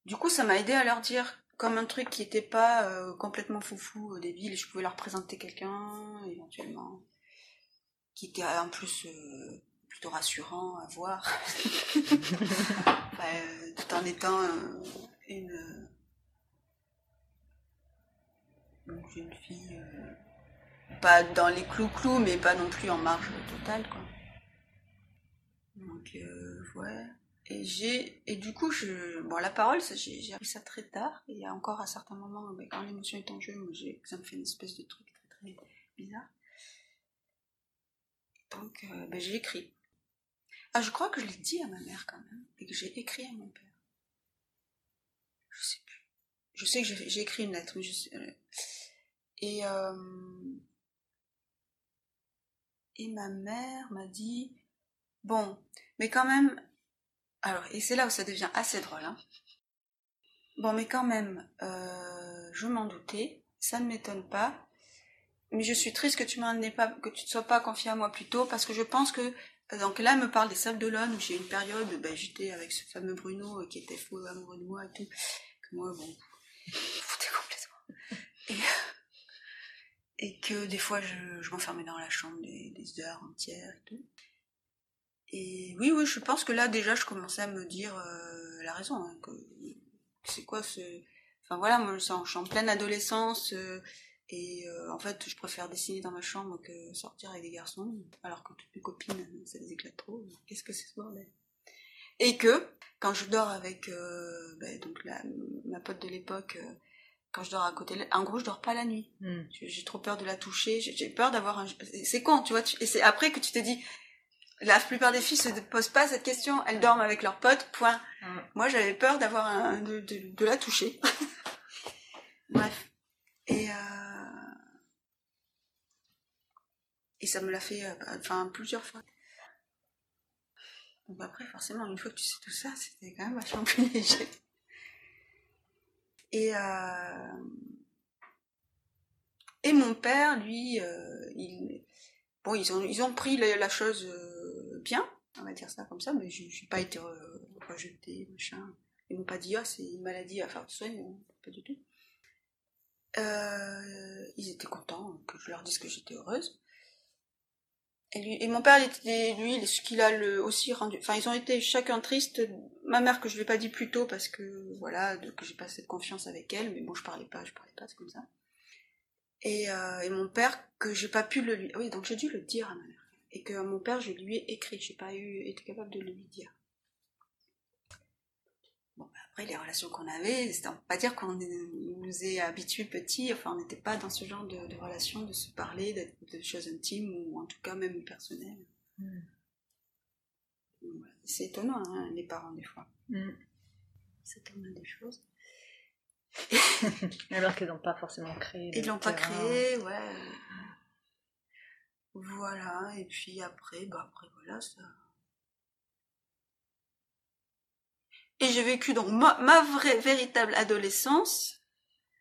[SPEAKER 3] du coup, ça m'a aidé à leur dire comme un truc qui était pas euh, complètement foufou, euh, débile, je pouvais leur présenter quelqu'un, éventuellement, qui était en plus euh, plutôt rassurant à voir, Bah, euh, tout en étant euh, une, euh, une fille, euh, pas dans les clous-clous, mais pas non plus en marge totale, quoi. Donc, euh, ouais. Et j'ai et du coup je bon la parole j'ai appris ça très tard il y a encore à certains moments mais quand l'émotion est en jeu moi ça me fait une espèce de truc très très bizarre donc euh, ben, j'ai écrit ah je crois que je l'ai dit à ma mère quand même et que j'ai écrit à mon père je sais je sais que j'ai écrit une lettre je sais, et euh, et ma mère m'a dit bon mais quand même alors, et c'est là où ça devient assez drôle. Hein. Bon, mais quand même, euh, je m'en doutais, ça ne m'étonne pas. Mais je suis triste que tu m'en pas, que tu ne sois pas confié à moi plus tôt, parce que je pense que Donc là, elle me parle des Sables d'Olonne où j'ai une période, ben, j'étais avec ce fameux Bruno euh, qui était fou amoureux de moi et tout. Moi, bon, complètement. Et, que des fois, je, m'enfermais dans la chambre des, heures entières et tout. Et oui, oui, je pense que là, déjà, je commençais à me dire, euh, elle a raison, hein, c'est quoi ce... Enfin voilà, moi, je suis en- pleine adolescence, euh, et euh, en fait, je préfère dessiner dans ma chambre que sortir avec des garçons, alors que toutes mes copines, euh, ça les éclate trop. Qu'est-ce que c'est ce bordel? Et que, quand je dors avec euh, ben, donc la, ma pote de l'époque, euh, quand je dors à côté, en gros, je dors pas la nuit.
[SPEAKER 2] Hmm.
[SPEAKER 3] J'ai trop peur de la toucher, j'ai peur d'avoir un... C'est con, tu vois, tu- et c'est après que tu te dis, la plupart des filles se posent pas cette question, elles dorment avec leurs potes, point.
[SPEAKER 2] Hmm.
[SPEAKER 3] Moi, j'avais peur d'avoir un... de, de, de la toucher. Bref. Et... Euh... Et ça me l'a fait, euh, enfin, plusieurs fois. Donc après, forcément, une fois que tu sais tout ça, c'était quand même vachement plus léger. Et... Euh... Et mon père, lui, euh, il, bon, ils ont, ils ont pris la, chose euh, bien, on va dire ça comme ça, mais je n'ai pas été rejetée, machin. Ils m'ont pas dit, ah, c'est une maladie à faire de soin, non, pas du tout. Ils étaient contents que je leur dise que j'étais heureuse. Et, mon père, était, lui, ce qu'il a le, aussi rendu, enfin, ils ont été chacun tristes. Ma mère, que je ne l'ai pas dit plus tôt parce que, voilà, de, que j'ai pas cette confiance avec elle, mais bon, je parlais pas, je parlais pas, c'est comme ça. Et, euh, et mon père, que j'ai pas pu le lui. Oui, donc j'ai dû le dire à ma mère. Et que mon père, je lui ai écrit, j'ai pas eu été capable de le lui dire. Après, les relations qu'on avait, on peut pas dire qu'on nous est habitués petits, enfin, on n'était pas dans ce genre de, de relations, de se parler, de, de choses intimes, ou en tout cas même personnelles.
[SPEAKER 2] Hmm.
[SPEAKER 3] C'est étonnant, hein, les parents, des fois.
[SPEAKER 2] Hmm.
[SPEAKER 3] C'est étonnant des choses.
[SPEAKER 2] Alors qu'ils n'ont pas forcément créé.
[SPEAKER 3] Ils l'ont pas créé, ouais. Voilà, et puis après, bah après voilà, ça. Et j'ai vécu donc ma, ma vraie, véritable adolescence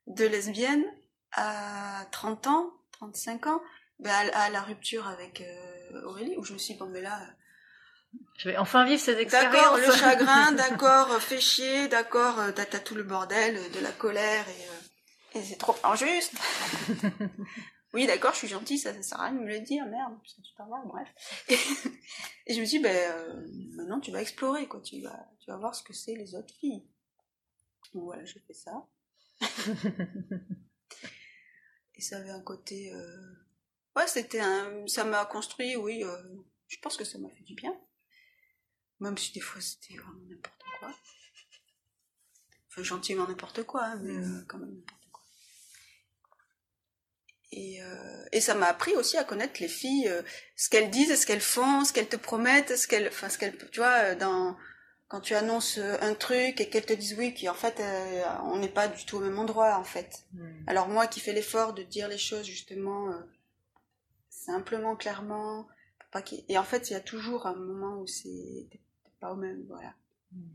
[SPEAKER 3] de lesbienne à 30 ans, 35 ans, ben à, à la rupture avec euh, Aurélie, où je me suis dit, bon, mais là,
[SPEAKER 2] Je vais enfin vivre ces expériences.
[SPEAKER 3] D'accord, le chagrin, d'accord, euh, fait chier, d'accord, euh, t'as tout le bordel, euh, de la colère et, euh, et c'est trop injuste. oui, d'accord, je suis gentille, ça, ça sert à rien de me le dire, merde, c'est super grave, bref. Et, je me dis, ben, euh, maintenant tu vas explorer, quoi, tu vas, tu vas voir ce que c'est les autres filles. Donc voilà, j'ai fait ça. et ça avait un côté, euh, ouais, c'était un, ça m'a construit, oui, euh, je pense que ça m'a fait du bien. Même si des fois c'était vraiment n'importe quoi. Enfin, gentiment n'importe quoi, hein, mais
[SPEAKER 2] Mm.
[SPEAKER 3] quand même. Et, euh, et ça m'a appris aussi à connaître les filles, euh, ce qu'elles disent, ce qu'elles font, ce qu'elles te promettent, ce qu'elles, enfin, ce qu'elles, tu vois, euh, dans, quand tu annonces un truc et qu'elles te disent oui, puis en fait, euh, on n'est pas du tout au même endroit, en fait.
[SPEAKER 2] Hmm.
[SPEAKER 3] Alors moi qui fais l'effort de dire les choses justement simplement, clairement, pour pas qu'il- et en fait il y a toujours un moment où c'est pas au même, voilà.
[SPEAKER 2] Mm.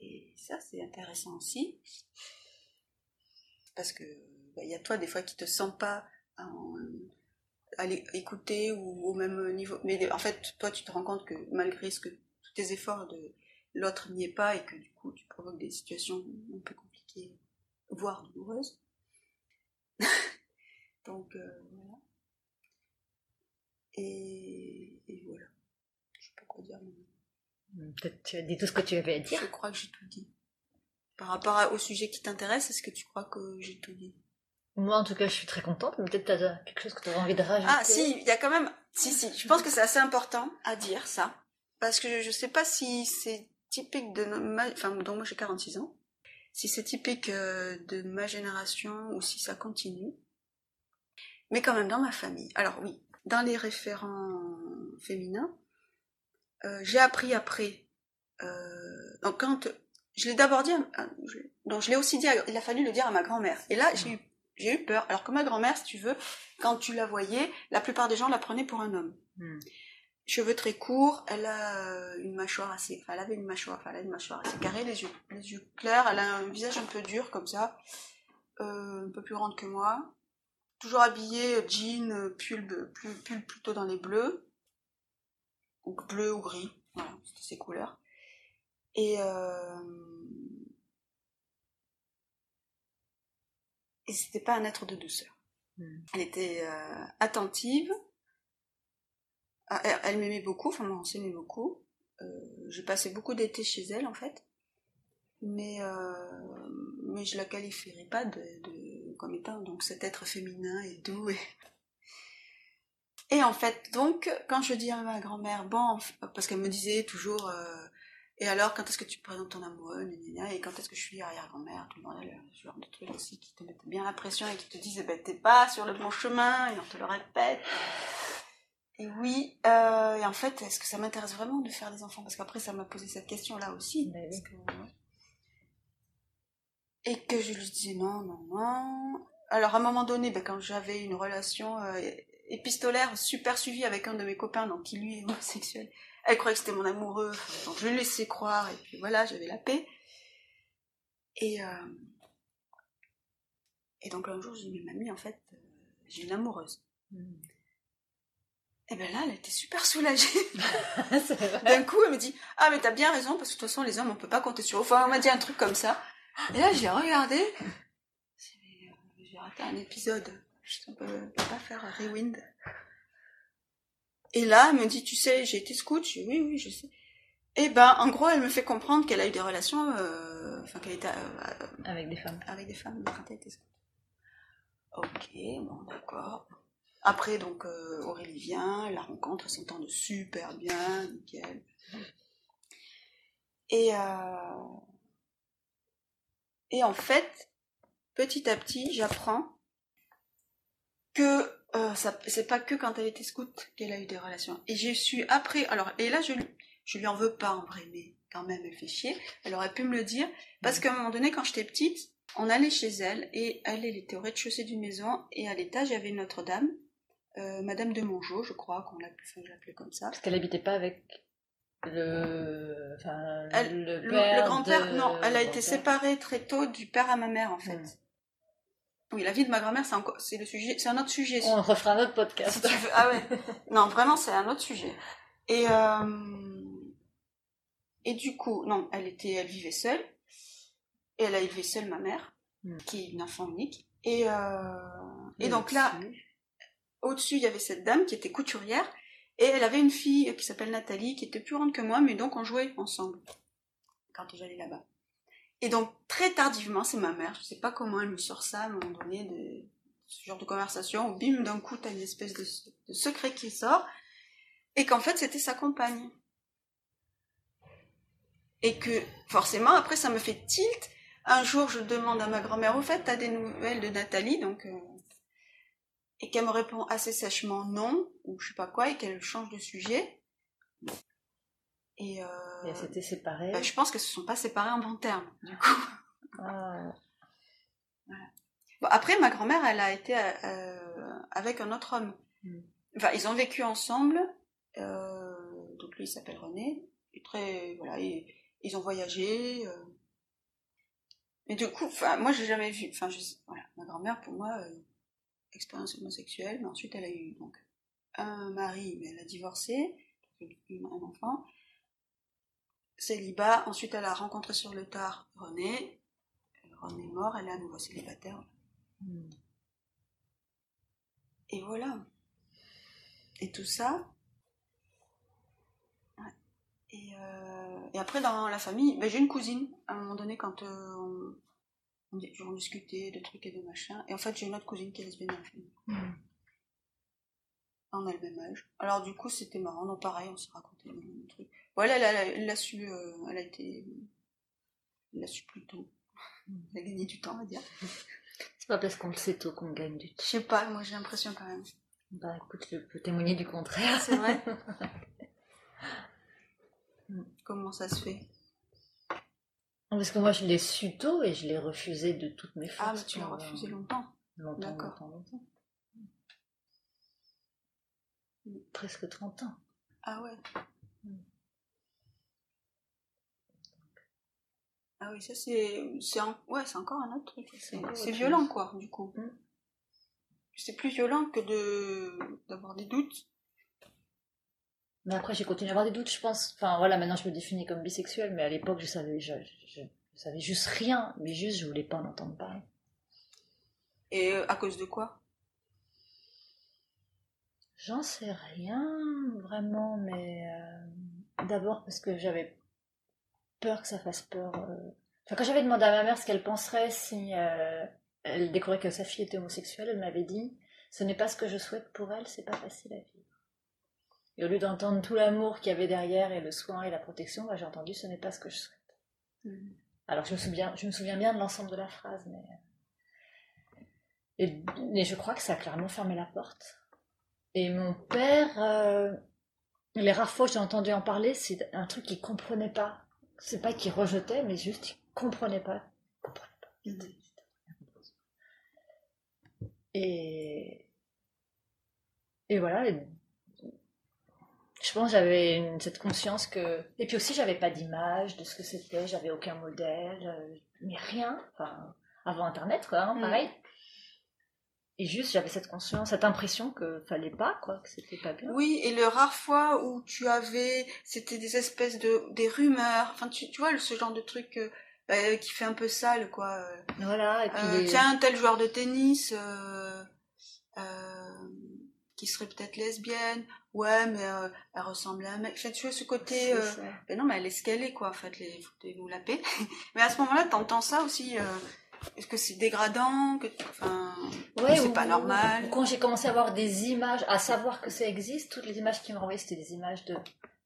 [SPEAKER 3] Et ça c'est intéressant aussi parce que il y a toi des fois qui te sens pas en- à écouter ou au même niveau, mais en fait toi tu te rends compte que malgré ce que tous tes efforts de l'autre n'y est pas et que du coup tu provoques des situations un peu compliquées, voire douloureuses. Donc euh, voilà. Et, et voilà. Je sais pas quoi dire. mais
[SPEAKER 2] Hmm, Peut-être tu as dit tout ce que tu avais à dire.
[SPEAKER 3] Je crois que j'ai tout dit. Par rapport au sujet qui t'intéresse, est-ce que tu crois que j'ai tout dit?
[SPEAKER 2] Moi, en tout cas, je suis très contente, mais peut-être tu as quelque chose que tu aurais envie de rajouter.
[SPEAKER 3] Ah si, il y a quand même... Si, si, je pense que c'est assez important à dire ça. Parce que je, je sais pas si c'est typique de ma... Enfin, donc moi j'ai 46 ans. Si c'est typique euh, de ma génération ou si ça continue. Mais quand même dans ma famille. Alors oui, dans les référents féminins, euh, j'ai appris après. Euh, donc quand je l'ai d'abord dit, à- donc je l'ai aussi dit. il a fallu le dire à ma grand-mère. Et là, j'ai eu, j'ai eu peur. Alors que ma grand-mère, si tu veux, quand tu la voyais, la plupart des gens la prenaient pour un homme.
[SPEAKER 2] Hmm.
[SPEAKER 3] Cheveux très courts, elle a euh, une mâchoire assez, enfin elle avait une mâchoire, enfin elle a une mâchoire assez carrée, les yeux, les yeux clairs, elle a un visage un peu dur comme ça, euh, un peu plus grande que moi, toujours habillée jean, euh, pull, pull, pull plutôt dans les bleus, ou bleu ou gris. Voilà, c'était ses couleurs. Et, euh, et c'était pas un être de douceur.
[SPEAKER 2] Hmm.
[SPEAKER 3] Elle était euh, attentive. Ah, Elle, elle m'aimait beaucoup, enfin moi on s'aimait beaucoup. Euh, J'ai passé beaucoup d'été chez elle en fait. Mais, euh, mais je la qualifierais pas de, de- comme étant donc cet être féminin et doux. Et, et en fait, donc, quand je dis à ma grand-mère, bon, parce qu'elle me disait toujours, euh, et alors, quand est-ce que tu présentes ton amoureux, et quand est-ce que je suis arrière-grand-mère, tout le monde a le ce genre de trucs aussi qui te mettent bien la pression et qui te disent, eh ben, t'es pas sur le bon chemin, et on te le répète. Et oui, euh, et en fait, est-ce que ça m'intéresse vraiment de faire des enfants? Parce qu'après, ça m'a posé cette question-là aussi.
[SPEAKER 2] Mais oui.
[SPEAKER 3] parce que, ouais. Et que je lui disais non, non, non. Alors, à un moment donné, ben, quand j'avais une relation euh, épistolaire super suivie avec un de mes copains, donc qui lui est homosexuel, elle croyait que c'était mon amoureux, donc je lui laissais croire, et puis voilà, j'avais la paix. Et, euh, et donc un jour, j'ai dit, mais mamie, en fait, euh, j'ai une amoureuse.
[SPEAKER 2] Hmm.
[SPEAKER 3] Et ben là, elle était super soulagée. D'un coup, elle me dit Ah, mais t'as bien raison, parce que de toute façon, les hommes, on peut pas compter sur eux. Enfin, on m'a dit un truc comme ça. Et là, j'ai regardé. J'ai euh, raté un épisode. Je ne peux, pas faire un rewind. Et là, elle me dit Tu sais, j'ai été scout. Je dis Oui, oui, je sais. Et ben, en gros, elle me fait comprendre qu'elle a eu des relations. euh, Enfin, qu'elle était euh,
[SPEAKER 2] Avec des femmes.
[SPEAKER 3] avec des femmes quand elle était scout. Ok, bon, d'accord. Après, donc, euh, Aurélie vient, la rencontre, elle s'entend super bien, nickel. Et, euh, et en fait, petit à petit, j'apprends que euh, c'est pas que quand elle était scout qu'elle a eu des relations. Et j'ai su après, alors, et là, je, lui- je lui en veux pas en vrai, mais quand même, elle fait chier. Elle aurait pu me le dire, parce qu'à un moment donné, quand j'étais petite, on allait chez elle, et elle, elle était au rez-de-chaussée d'une maison, et à l'étage, il y avait Notre-Dame, euh, Madame de Mongeau, je crois, qu'on l'appelait, comme ça.
[SPEAKER 2] Parce qu'elle habitait pas avec le. Enfin,
[SPEAKER 3] Elle-
[SPEAKER 2] le
[SPEAKER 3] Le,
[SPEAKER 2] père.
[SPEAKER 3] le grand-père,
[SPEAKER 2] de-
[SPEAKER 3] non, elle a été séparée très tôt du père à ma mère, en fait.
[SPEAKER 2] Hmm.
[SPEAKER 3] Oui, la vie de ma grand-mère, c'est encore, c'est le sujet, c'est un autre sujet.
[SPEAKER 2] On refera un autre podcast.
[SPEAKER 3] Ah ouais. Non, vraiment, c'est un autre sujet. Et euh, et du coup, non, elle était, elle vivait seule. Et elle a élevé seule ma mère,
[SPEAKER 2] Hmm.
[SPEAKER 3] qui est une enfant unique. Et euh, et donc là, au-dessus, il y avait cette dame qui était couturière. Et elle avait une fille qui s'appelle Nathalie, qui était plus grande que moi, mais donc on jouait ensemble quand j'allais là-bas. Et donc très tardivement, c'est ma mère, je sais pas comment elle me sort ça à un moment donné, de ce genre de conversation, où bim, d'un coup, t'as une espèce de, secret qui sort, et qu'en fait c'était sa compagne. Et que forcément, après, ça me fait tilt. Un jour, je demande à ma grand-mère, au fait, t'as des nouvelles de Nathalie, donc... euh, et qu'elle me répond assez sèchement non, ou je sais pas quoi, et qu'elle change de sujet. Et, euh,
[SPEAKER 2] Et elle s'était séparée.
[SPEAKER 3] bah, je pense qu'elles se sont pas séparées en bons termes, du coup.
[SPEAKER 2] Ah.
[SPEAKER 3] Bon, après, ma grand-mère, elle a été euh, avec un autre homme.
[SPEAKER 2] Mm.
[SPEAKER 3] Enfin, ils ont vécu ensemble. euh, donc lui, il s'appelle René. Et très, voilà, et, ils ont voyagé. euh. Mais du coup, moi, j'ai jamais vu. Enfin, voilà, ma grand-mère, pour moi, euh, expérience homosexuelle. Mais ensuite, elle a eu donc un mari, mais elle a divorcé, un enfant. Célibat. Ensuite, elle a rencontré sur le tard René. René est mort, elle est à nouveau célibataire.
[SPEAKER 2] Hmm.
[SPEAKER 3] Et voilà. Et tout ça. Ouais. Et, euh, et après, dans la famille, ben, j'ai une cousine, à un moment donné, quand euh, on, on, di- on discutait de trucs et de machins. Et en fait, j'ai une autre cousine qui est lesbienne dans la famille.
[SPEAKER 2] Hmm.
[SPEAKER 3] On a le même âge. Alors, du coup, c'était marrant. Non, pareil, on s'est raconté le même truc. Voilà, elle, l'a su, euh, elle a été. Elle l'a su plus tôt. Elle a gagné du temps, on va dire.
[SPEAKER 2] C'est pas parce qu'on le sait tôt qu'on gagne du temps.
[SPEAKER 3] Je sais pas, moi j'ai l'impression quand même.
[SPEAKER 2] Bah écoute, je peux témoigner du contraire.
[SPEAKER 3] C'est vrai Comment ça se fait?
[SPEAKER 2] Parce que moi je l'ai su tôt et je l'ai refusé de toutes mes forces.
[SPEAKER 3] Ah, mais tu l'as refusé longtemps.
[SPEAKER 2] Longtemps,
[SPEAKER 3] D'accord.
[SPEAKER 2] longtemps, longtemps. Presque 30 ans.
[SPEAKER 3] Ah ouais. Ah oui, ça c'est. c'est en- Ouais, c'est encore un autre truc. C'est violent quoi, du coup.
[SPEAKER 2] Mm.
[SPEAKER 3] C'est plus violent que de d'avoir des doutes.
[SPEAKER 2] Mais après, j'ai continué à avoir des doutes, je pense. Enfin, voilà, maintenant je me définis comme bisexuelle, mais à l'époque, je savais, je, je, je savais juste rien, mais juste, je voulais pas en entendre parler.
[SPEAKER 3] Et euh, à cause de quoi?
[SPEAKER 2] J'en sais rien, vraiment, mais euh, d'abord parce que j'avais peur que ça fasse peur. euh. Enfin, quand j'avais demandé à ma mère ce qu'elle penserait si euh, elle découvrait que sa fille était homosexuelle, elle m'avait dit Ce n'est pas ce que je souhaite pour elle, c'est pas facile à vivre. Et au lieu d'entendre tout l'amour qu'il y avait derrière et le soin et la protection, j'ai entendu Ce n'est pas ce que je souhaite.
[SPEAKER 3] Mhm.
[SPEAKER 2] Alors je me souviens, je me souviens bien de l'ensemble de la phrase, mais. Et, et je crois que ça a clairement fermé la porte. Et mon père, euh, les rares fois que j'ai entendu en parler, c'est un truc qu'il comprenait pas. C'est pas qu'il rejetait, mais juste il comprenait pas. Il comprenait pas. Et et voilà. et je pense que j'avais une- cette conscience que et puis aussi j'avais pas d'image de ce que c'était, j'avais aucun modèle, euh, mais rien. Enfin, avant Internet, quoi, hein,
[SPEAKER 3] Mm.
[SPEAKER 2] Et juste j'avais cette conscience, cette impression que fallait pas, quoi, que c'était pas bien.
[SPEAKER 3] Oui, et le rare fois où tu avais, c'était des espèces de, des rumeurs, enfin tu, tu vois, ce genre de truc euh, bah, qui fait un peu sale, quoi.
[SPEAKER 2] Voilà. Et puis
[SPEAKER 3] Euh,
[SPEAKER 2] les-
[SPEAKER 3] Tiens, tel joueur de tennis euh, qui serait peut-être lesbienne. Ouais, mais elle ressemble à un mec. Enfin, tu vois ce côté. ben non, mais elle est ce qu'elle est, quoi. En fait, les foutez-vous la paix. mais à ce moment-là, t'entends ça aussi. Est-ce que c'est dégradant que, Enfin,
[SPEAKER 2] Ouais,
[SPEAKER 3] c'est pas normal.
[SPEAKER 2] Quand j'ai commencé à voir des images, à savoir que ça existe, toutes les images qui me renvoyaient, c'était des images de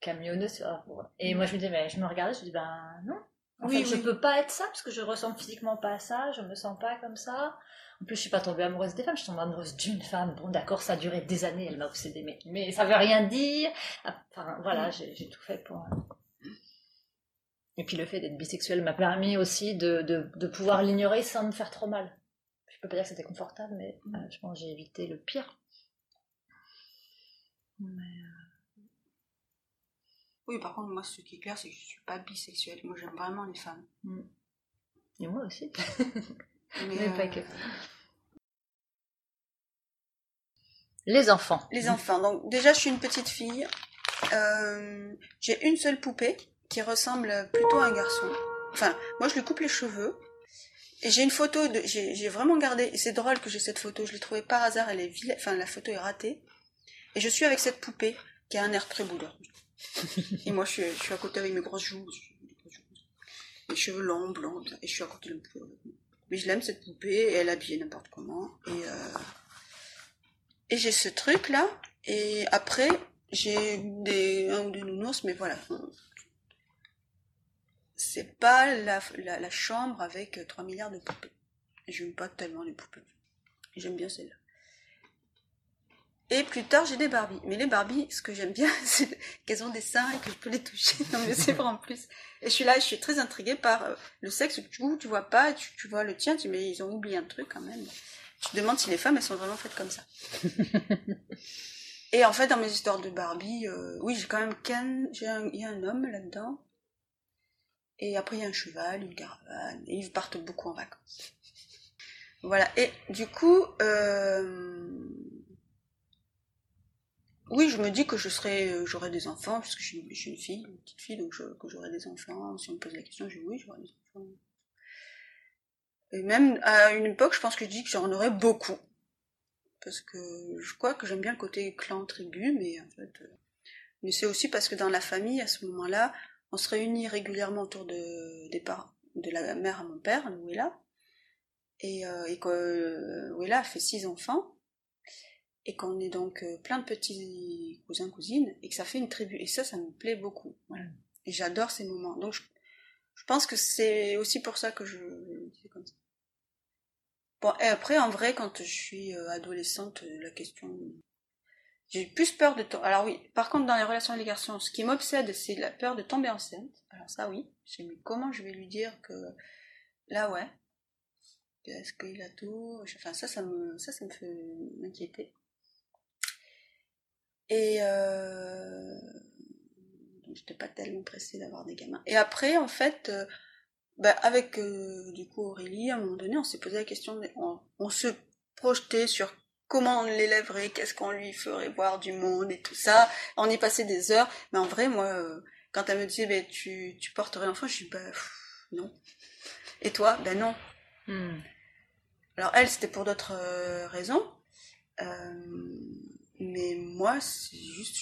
[SPEAKER 2] camionneuses. bon. Et moi, je me disais, mais je me regardais, je me dis, ben non. En
[SPEAKER 3] Oui,
[SPEAKER 2] fait, je
[SPEAKER 3] oui.
[SPEAKER 2] peux pas être ça parce que je ressemble physiquement pas à ça, je me sens pas comme ça. En plus, je suis pas tombée amoureuse des femmes, je suis tombée amoureuse d'une femme. Bon, d'accord, ça a duré des années, elle m'a obsédée, mais, mais ça veut rien dire. Enfin, voilà, j'ai tout fait pour. Euh. Et puis le fait d'être bisexuelle m'a permis aussi de, de, de pouvoir l'ignorer sans me faire trop mal. Je peux pas dire que c'était confortable, mais euh, je pense que j'ai évité le pire.
[SPEAKER 3] Oui, par contre, moi, ce qui est clair, c'est que je suis pas bisexuelle. Moi, j'aime vraiment les femmes.
[SPEAKER 2] Et moi aussi.
[SPEAKER 3] Mais,
[SPEAKER 2] Mais pas
[SPEAKER 3] euh,
[SPEAKER 2] que. Les enfants.
[SPEAKER 3] Les enfants. Donc déjà, je suis une petite fille. Euh, j'ai une seule poupée qui ressemble plutôt à un garçon. Enfin, moi, je lui coupe les cheveux. Et j'ai une photo j'ai, vraiment gardé, c'est drôle que j'ai cette photo, je l'ai trouvée par hasard, elle est vilaine, enfin, la photo est ratée. Et je suis avec cette poupée qui a un air très bouleur. et moi, je suis, à côté avec mes grosses joues, mes cheveux longs, blancs, et je suis à côté de la poupée. Mais je l'aime, cette poupée, elle est habillée n'importe comment. Et, euh, j'ai ce truc là, et après j'ai des un ou deux nounours, mais voilà. C'est pas la, la, la chambre avec 3 milliards de poupées. J'aime pas tellement les poupées. J'aime bien celle-là. Et plus tard, j'ai des Barbies. Mais les Barbies, ce que j'aime bien, c'est qu'elles ont des seins et que je peux les toucher. Non, mais c'est vrai en plus. Et je suis là, je suis très intriguée par euh, le sexe que tu, tu vois pas, tu, tu vois le tien, tu dis, mais ils ont oublié un truc quand même. Tu te demandes si les femmes, elles sont vraiment faites comme ça. et en fait, dans mes histoires de Barbie, euh, oui, j'ai quand même Ken, il y a un homme là-dedans. Et après, il y a un cheval, une caravane, et ils partent beaucoup en vacances. Voilà. Et du coup, euh, oui, je me dis que je euh, j'aurai des enfants, puisque je suis, une fille, une petite fille, donc que j'aurai des enfants. Si on me pose la question, je dis oui, j'aurai des enfants. Et même à une époque, je pense que je dis que j'en aurais beaucoup. Parce que je crois que j'aime bien le côté clan, tribu, mais en fait. euh, Mais c'est aussi parce que dans la famille, à ce moment-là, on se réunit régulièrement autour de, de la mère à mon père, Louella. Et, euh, et que euh, Louella a fait six enfants. Et qu'on est donc euh, plein de petits cousins, cousines, et que ça fait une tribu. Et ça, ça me plaît beaucoup. Et j'adore ces moments. Donc je, pense que c'est aussi pour ça que je, comme ça. Bon, et après, en vrai, quand je suis adolescente, la question... J'ai plus peur de... to- Alors oui, par contre, dans les relations avec les garçons, ce qui m'obsède, c'est la peur de tomber enceinte. Alors ça, oui. Je me dis, comment je vais lui dire que... Là, ouais. Est-ce qu'il a tout Enfin, ça, ça me, ça, ça me fait m'inquiéter. Et euh... j'étais pas tellement pressée d'avoir des gamins. Et après, en fait, euh, bah, avec euh, du coup Aurélie, à un moment donné, on s'est posé la question, on se projetait sur comment on l'élèverait, qu'est-ce qu'on lui ferait voir du monde et tout ça. On y passait des heures, mais en vrai, moi, euh, quand elle me disait, ben, tu, tu porterais l'enfant, je dis, ben, non. Et toi, ben non. Hmm. Alors elle, c'était pour d'autres euh, raisons. Euh, mais moi, c'est juste,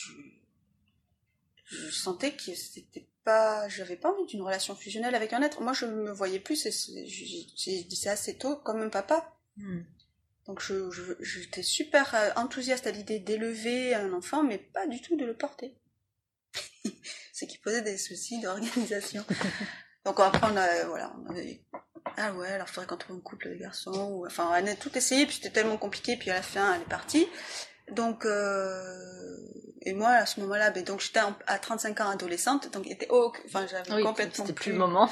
[SPEAKER 3] je, sentais que c'était pas, j'avais pas envie d'une relation fusionnelle avec un être. Moi, je me voyais plus, j'ai dit ça assez tôt, comme un papa. Hmm. Donc je, j'étais super euh, enthousiaste à l'idée d'élever un enfant, mais pas du tout de le porter. Ce qui posait des soucis d'organisation. Donc après on a, voilà, on avait, ah ouais, alors faudrait qu'on trouve un couple de garçons, ou, enfin on a tout essayé, puis c'était tellement compliqué, puis à la fin elle est partie. Donc, euh, et moi à ce moment-là, ben, donc j'étais à 35 ans adolescente, donc était oh, enfin j'avais complètement
[SPEAKER 2] plus, plus le moment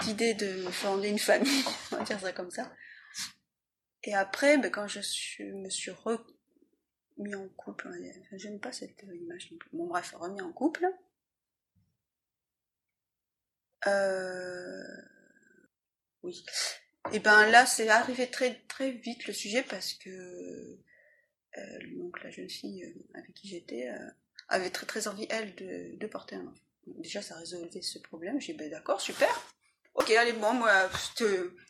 [SPEAKER 3] d'idée de fonder une famille, on va dire ça comme ça. Et après, ben, quand je me suis remis en couple, j'aime pas cette image non plus. Bon bref, remis en couple. Euh... Oui. Et ben là, c'est arrivé très très vite le sujet parce que euh, donc la jeune fille euh, avec qui j'étais euh, avait très très envie elle de, de porter un enfant. Déjà, ça résolvait ce problème. J'ai dit ben d'accord, super. Ok, allez bon, moi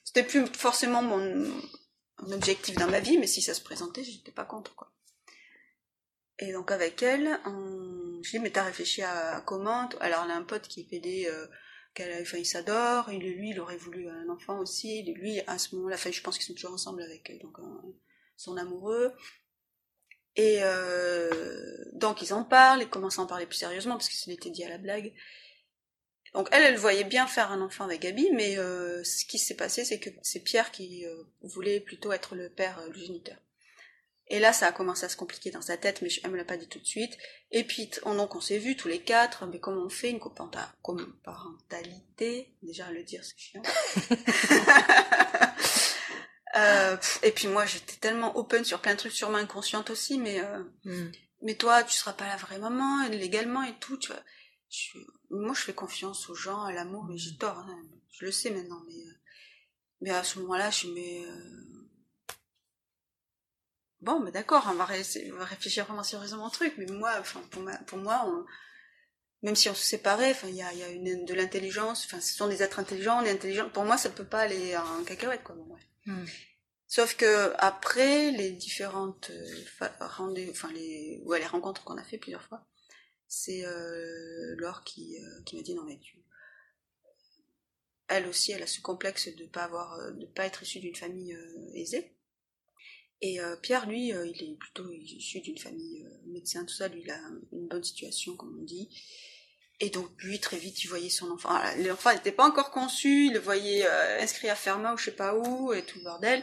[SPEAKER 3] c'était plus forcément mon, objectif dans ma vie, mais si ça se présentait, j'étais pas contre quoi. Et donc avec elle, on... je dis mais t'as réfléchi à, comment Alors elle a un pote qui est pédé enfin, il s'adore, et lui, il aurait voulu un enfant aussi, lui, à ce moment-là, enfin, je pense qu'ils sont toujours ensemble avec euh, donc, son amoureux. Et euh, donc ils en parlent, ils commencent à en parler plus sérieusement, parce que c'était dit à la blague. Donc elle, elle voyait bien faire un enfant avec Gabi, mais euh, ce qui s'est passé, c'est que c'est Pierre qui voulait plutôt être le père, le géniteur. Et là, ça a commencé à se compliquer dans sa tête, mais elle me l'a pas dit tout de suite. Et puis, on, donc, on s'est vu tous les quatre, mais comment on fait une coparentalité Déjà, à le dire, c'est chiant. euh, et puis moi, j'étais tellement open sur plein de trucs, sûrement inconsciente aussi, mais euh, hmm. mais toi, tu seras pas la vraie maman, légalement et tout. Tu vois. Je, moi, je fais confiance aux gens, à l'amour, mais j'ai tort. Hein. je le sais maintenant, mais euh, mais à ce moment-là, je mais euh, bon, mais d'accord, on va, réfléchir vraiment sérieusement au truc, mais moi, enfin, pour, moi, même si on se séparait, enfin, il y a, une, de l'intelligence, enfin, ce sont des êtres intelligents, on est intelligents, pour moi, ça peut pas aller en cacahuète, quoi, bon, hmm. Sauf que après les différentes euh, enfin les ouais, les rencontres qu'on a fait plusieurs fois, c'est euh, Laure qui, euh, qui m'a dit non mais tu elle aussi elle a ce complexe de pas avoir de pas être issue d'une famille aisée et euh, Pierre, lui, euh, il est plutôt issu d'une famille euh, médecin, tout ça. Lui, il a une bonne situation, comme on dit. Et donc, lui, très vite, il voyait son enfant. L'enfant n'était pas encore conçu, il le voyait inscrit à Fermat ou je sais pas où, et tout le bordel.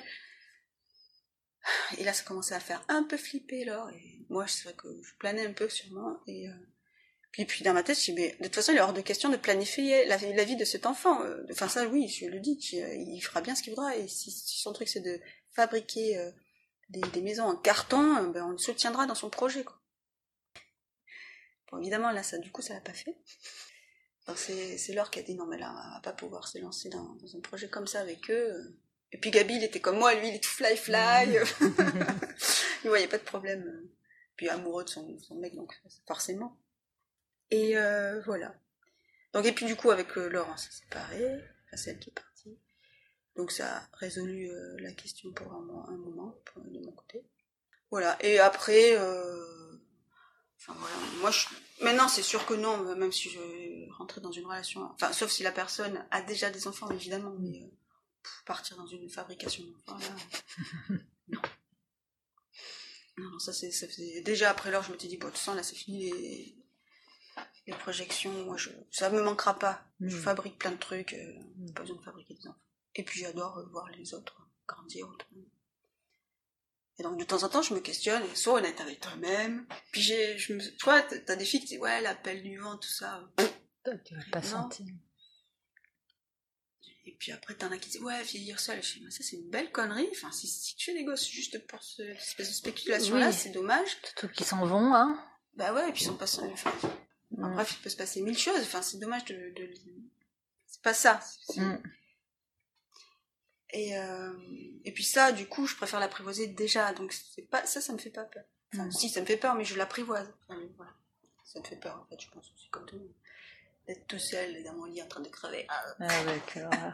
[SPEAKER 3] Et là, ça commençait à faire un peu flipper, là. Et moi, c'est vrai que je planais un peu sur moi. Puis, puis dans ma tête, je dis, mais de toute façon, il est hors de question de planifier la, vie de cet enfant. Enfin, ça, oui, je le dis, il fera bien ce qu'il voudra. Et si, si son truc, c'est de fabriquer des, maisons en carton, euh, ben on le soutiendra dans son projet. Quoi. Bon, évidemment, là, ça, du coup, ça l'a pas fait. c'est Laure qui a dit non, mais là, on va pas pouvoir se lancer dans, un projet comme ça avec eux. Et puis Gabi, il était comme moi, lui, il est tout fly fly. il voyait pas de problème. Puis amoureux de son, mec, donc forcément. Et euh, voilà. Donc, et puis du coup, avec euh, Laurent, on s'est séparés. Enfin, c'est elle qui est partie. Donc ça a résolu euh, la question pour un, moment, de mon côté. Voilà. Et après, euh, enfin voilà, moi je, maintenant c'est sûr que non, même si je rentrais dans une relation, enfin sauf si la personne a déjà des enfants évidemment, mais partir dans une fabrication d'enfants là, non. Non, ça c'est, ça déjà après l'heure, je m'étais dit bon, toute façon là c'est fini les, les projections, moi je, ça me manquera pas. Je mm. fabrique plein de trucs, pas besoin de fabriquer des enfants. Et puis j'adore voir les autres grandir autrement. Et donc de temps en temps, je me questionne, sois honnête avec toi-même. Puis j'ai, je me, tu vois, t'as des filles qui disent ouais, l'appel du vent, tout ça.
[SPEAKER 2] tu vas pas sentir.
[SPEAKER 3] Et puis après, t'en as qui disent ouais, vieillir seul. Je dis, ça c'est une belle connerie. Enfin, si, si tu fais des gosses juste pour cette espèce de spéculation-là, c'est dommage.
[SPEAKER 2] Tout qui s'en vont, hein.
[SPEAKER 3] Bah ouais, et puis ils sont pas. Enfin, bref, il peut se passer mille choses. Enfin, c'est dommage de. de... C'est pas ça. Mm. Et, euh, et puis ça, du coup, je préfère l'apprivoiser déjà. Donc c'est pas ça, ça me fait pas peur. Enfin,
[SPEAKER 2] Mm.
[SPEAKER 3] Si, ça me fait peur, mais je l'apprivoise. Enfin, voilà. Ça me fait peur, en fait, je pense aussi, comme tout le monde. D'être tout seul dans mon lit en train de crever. Ah.
[SPEAKER 2] Ah.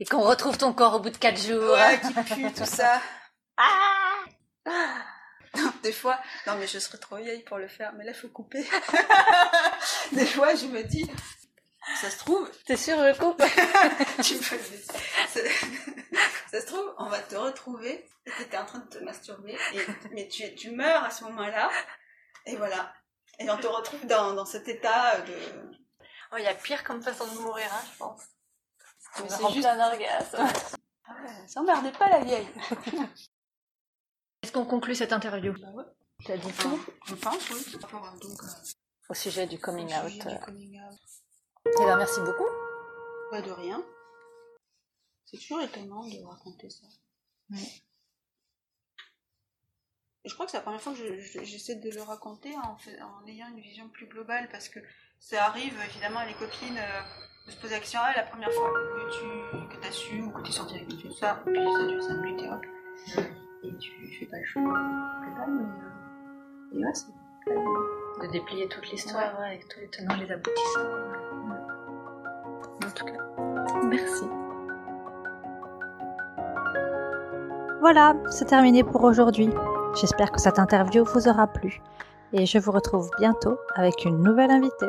[SPEAKER 2] Et qu'on retrouve ton corps au bout de 4 jours.
[SPEAKER 3] Ouais, qui pue, tout ça.
[SPEAKER 2] Ah
[SPEAKER 3] Des fois, non mais je serais trop vieille pour le faire, mais là, faut couper. Des fois, je me dis, ça se trouve,
[SPEAKER 2] T'es sûr, je coupe?
[SPEAKER 3] Tu peux ça, ça se trouve, on va te retrouver et t'étais en train de te masturber, et, mais tu, tu meurs à ce moment-là, et voilà. Et on te retrouve dans, dans cet état de...
[SPEAKER 2] Oh, il y a pire comme façon de mourir, hein, je pense. C'est juste un orgasme.
[SPEAKER 3] Ah ouais, s'emmerdez pas la vieille.
[SPEAKER 2] Qu'on conclut cette interview
[SPEAKER 3] Bah ouais.
[SPEAKER 2] Tu as dit tout
[SPEAKER 3] Je pense, oui. Donc, euh,
[SPEAKER 2] au sujet du coming out.
[SPEAKER 3] sujet du coming out.
[SPEAKER 2] Eh ben, merci beaucoup.
[SPEAKER 3] Pas de rien. C'est toujours étonnant de raconter ça. Et je crois que c'est la première fois que je- je- j'essaie de le raconter en, fait- en ayant une vision plus globale parce que ça arrive évidemment à les copines euh, de se poser la question ah, la première fois que tu que t'assumes ou que tu es sorti avec une fille, tout ça, puis ça dure 5 minutes et hop. Et tu fais pas le choix. Calme, mais, euh, et ouais, c'est.
[SPEAKER 2] De déplier toute l'histoire ouais, avec tous les tenants, les aboutissants. En tout cas, merci.
[SPEAKER 1] Voilà, c'est terminé pour aujourd'hui. J'espère que cette interview vous aura plu et je vous retrouve bientôt avec une nouvelle invitée.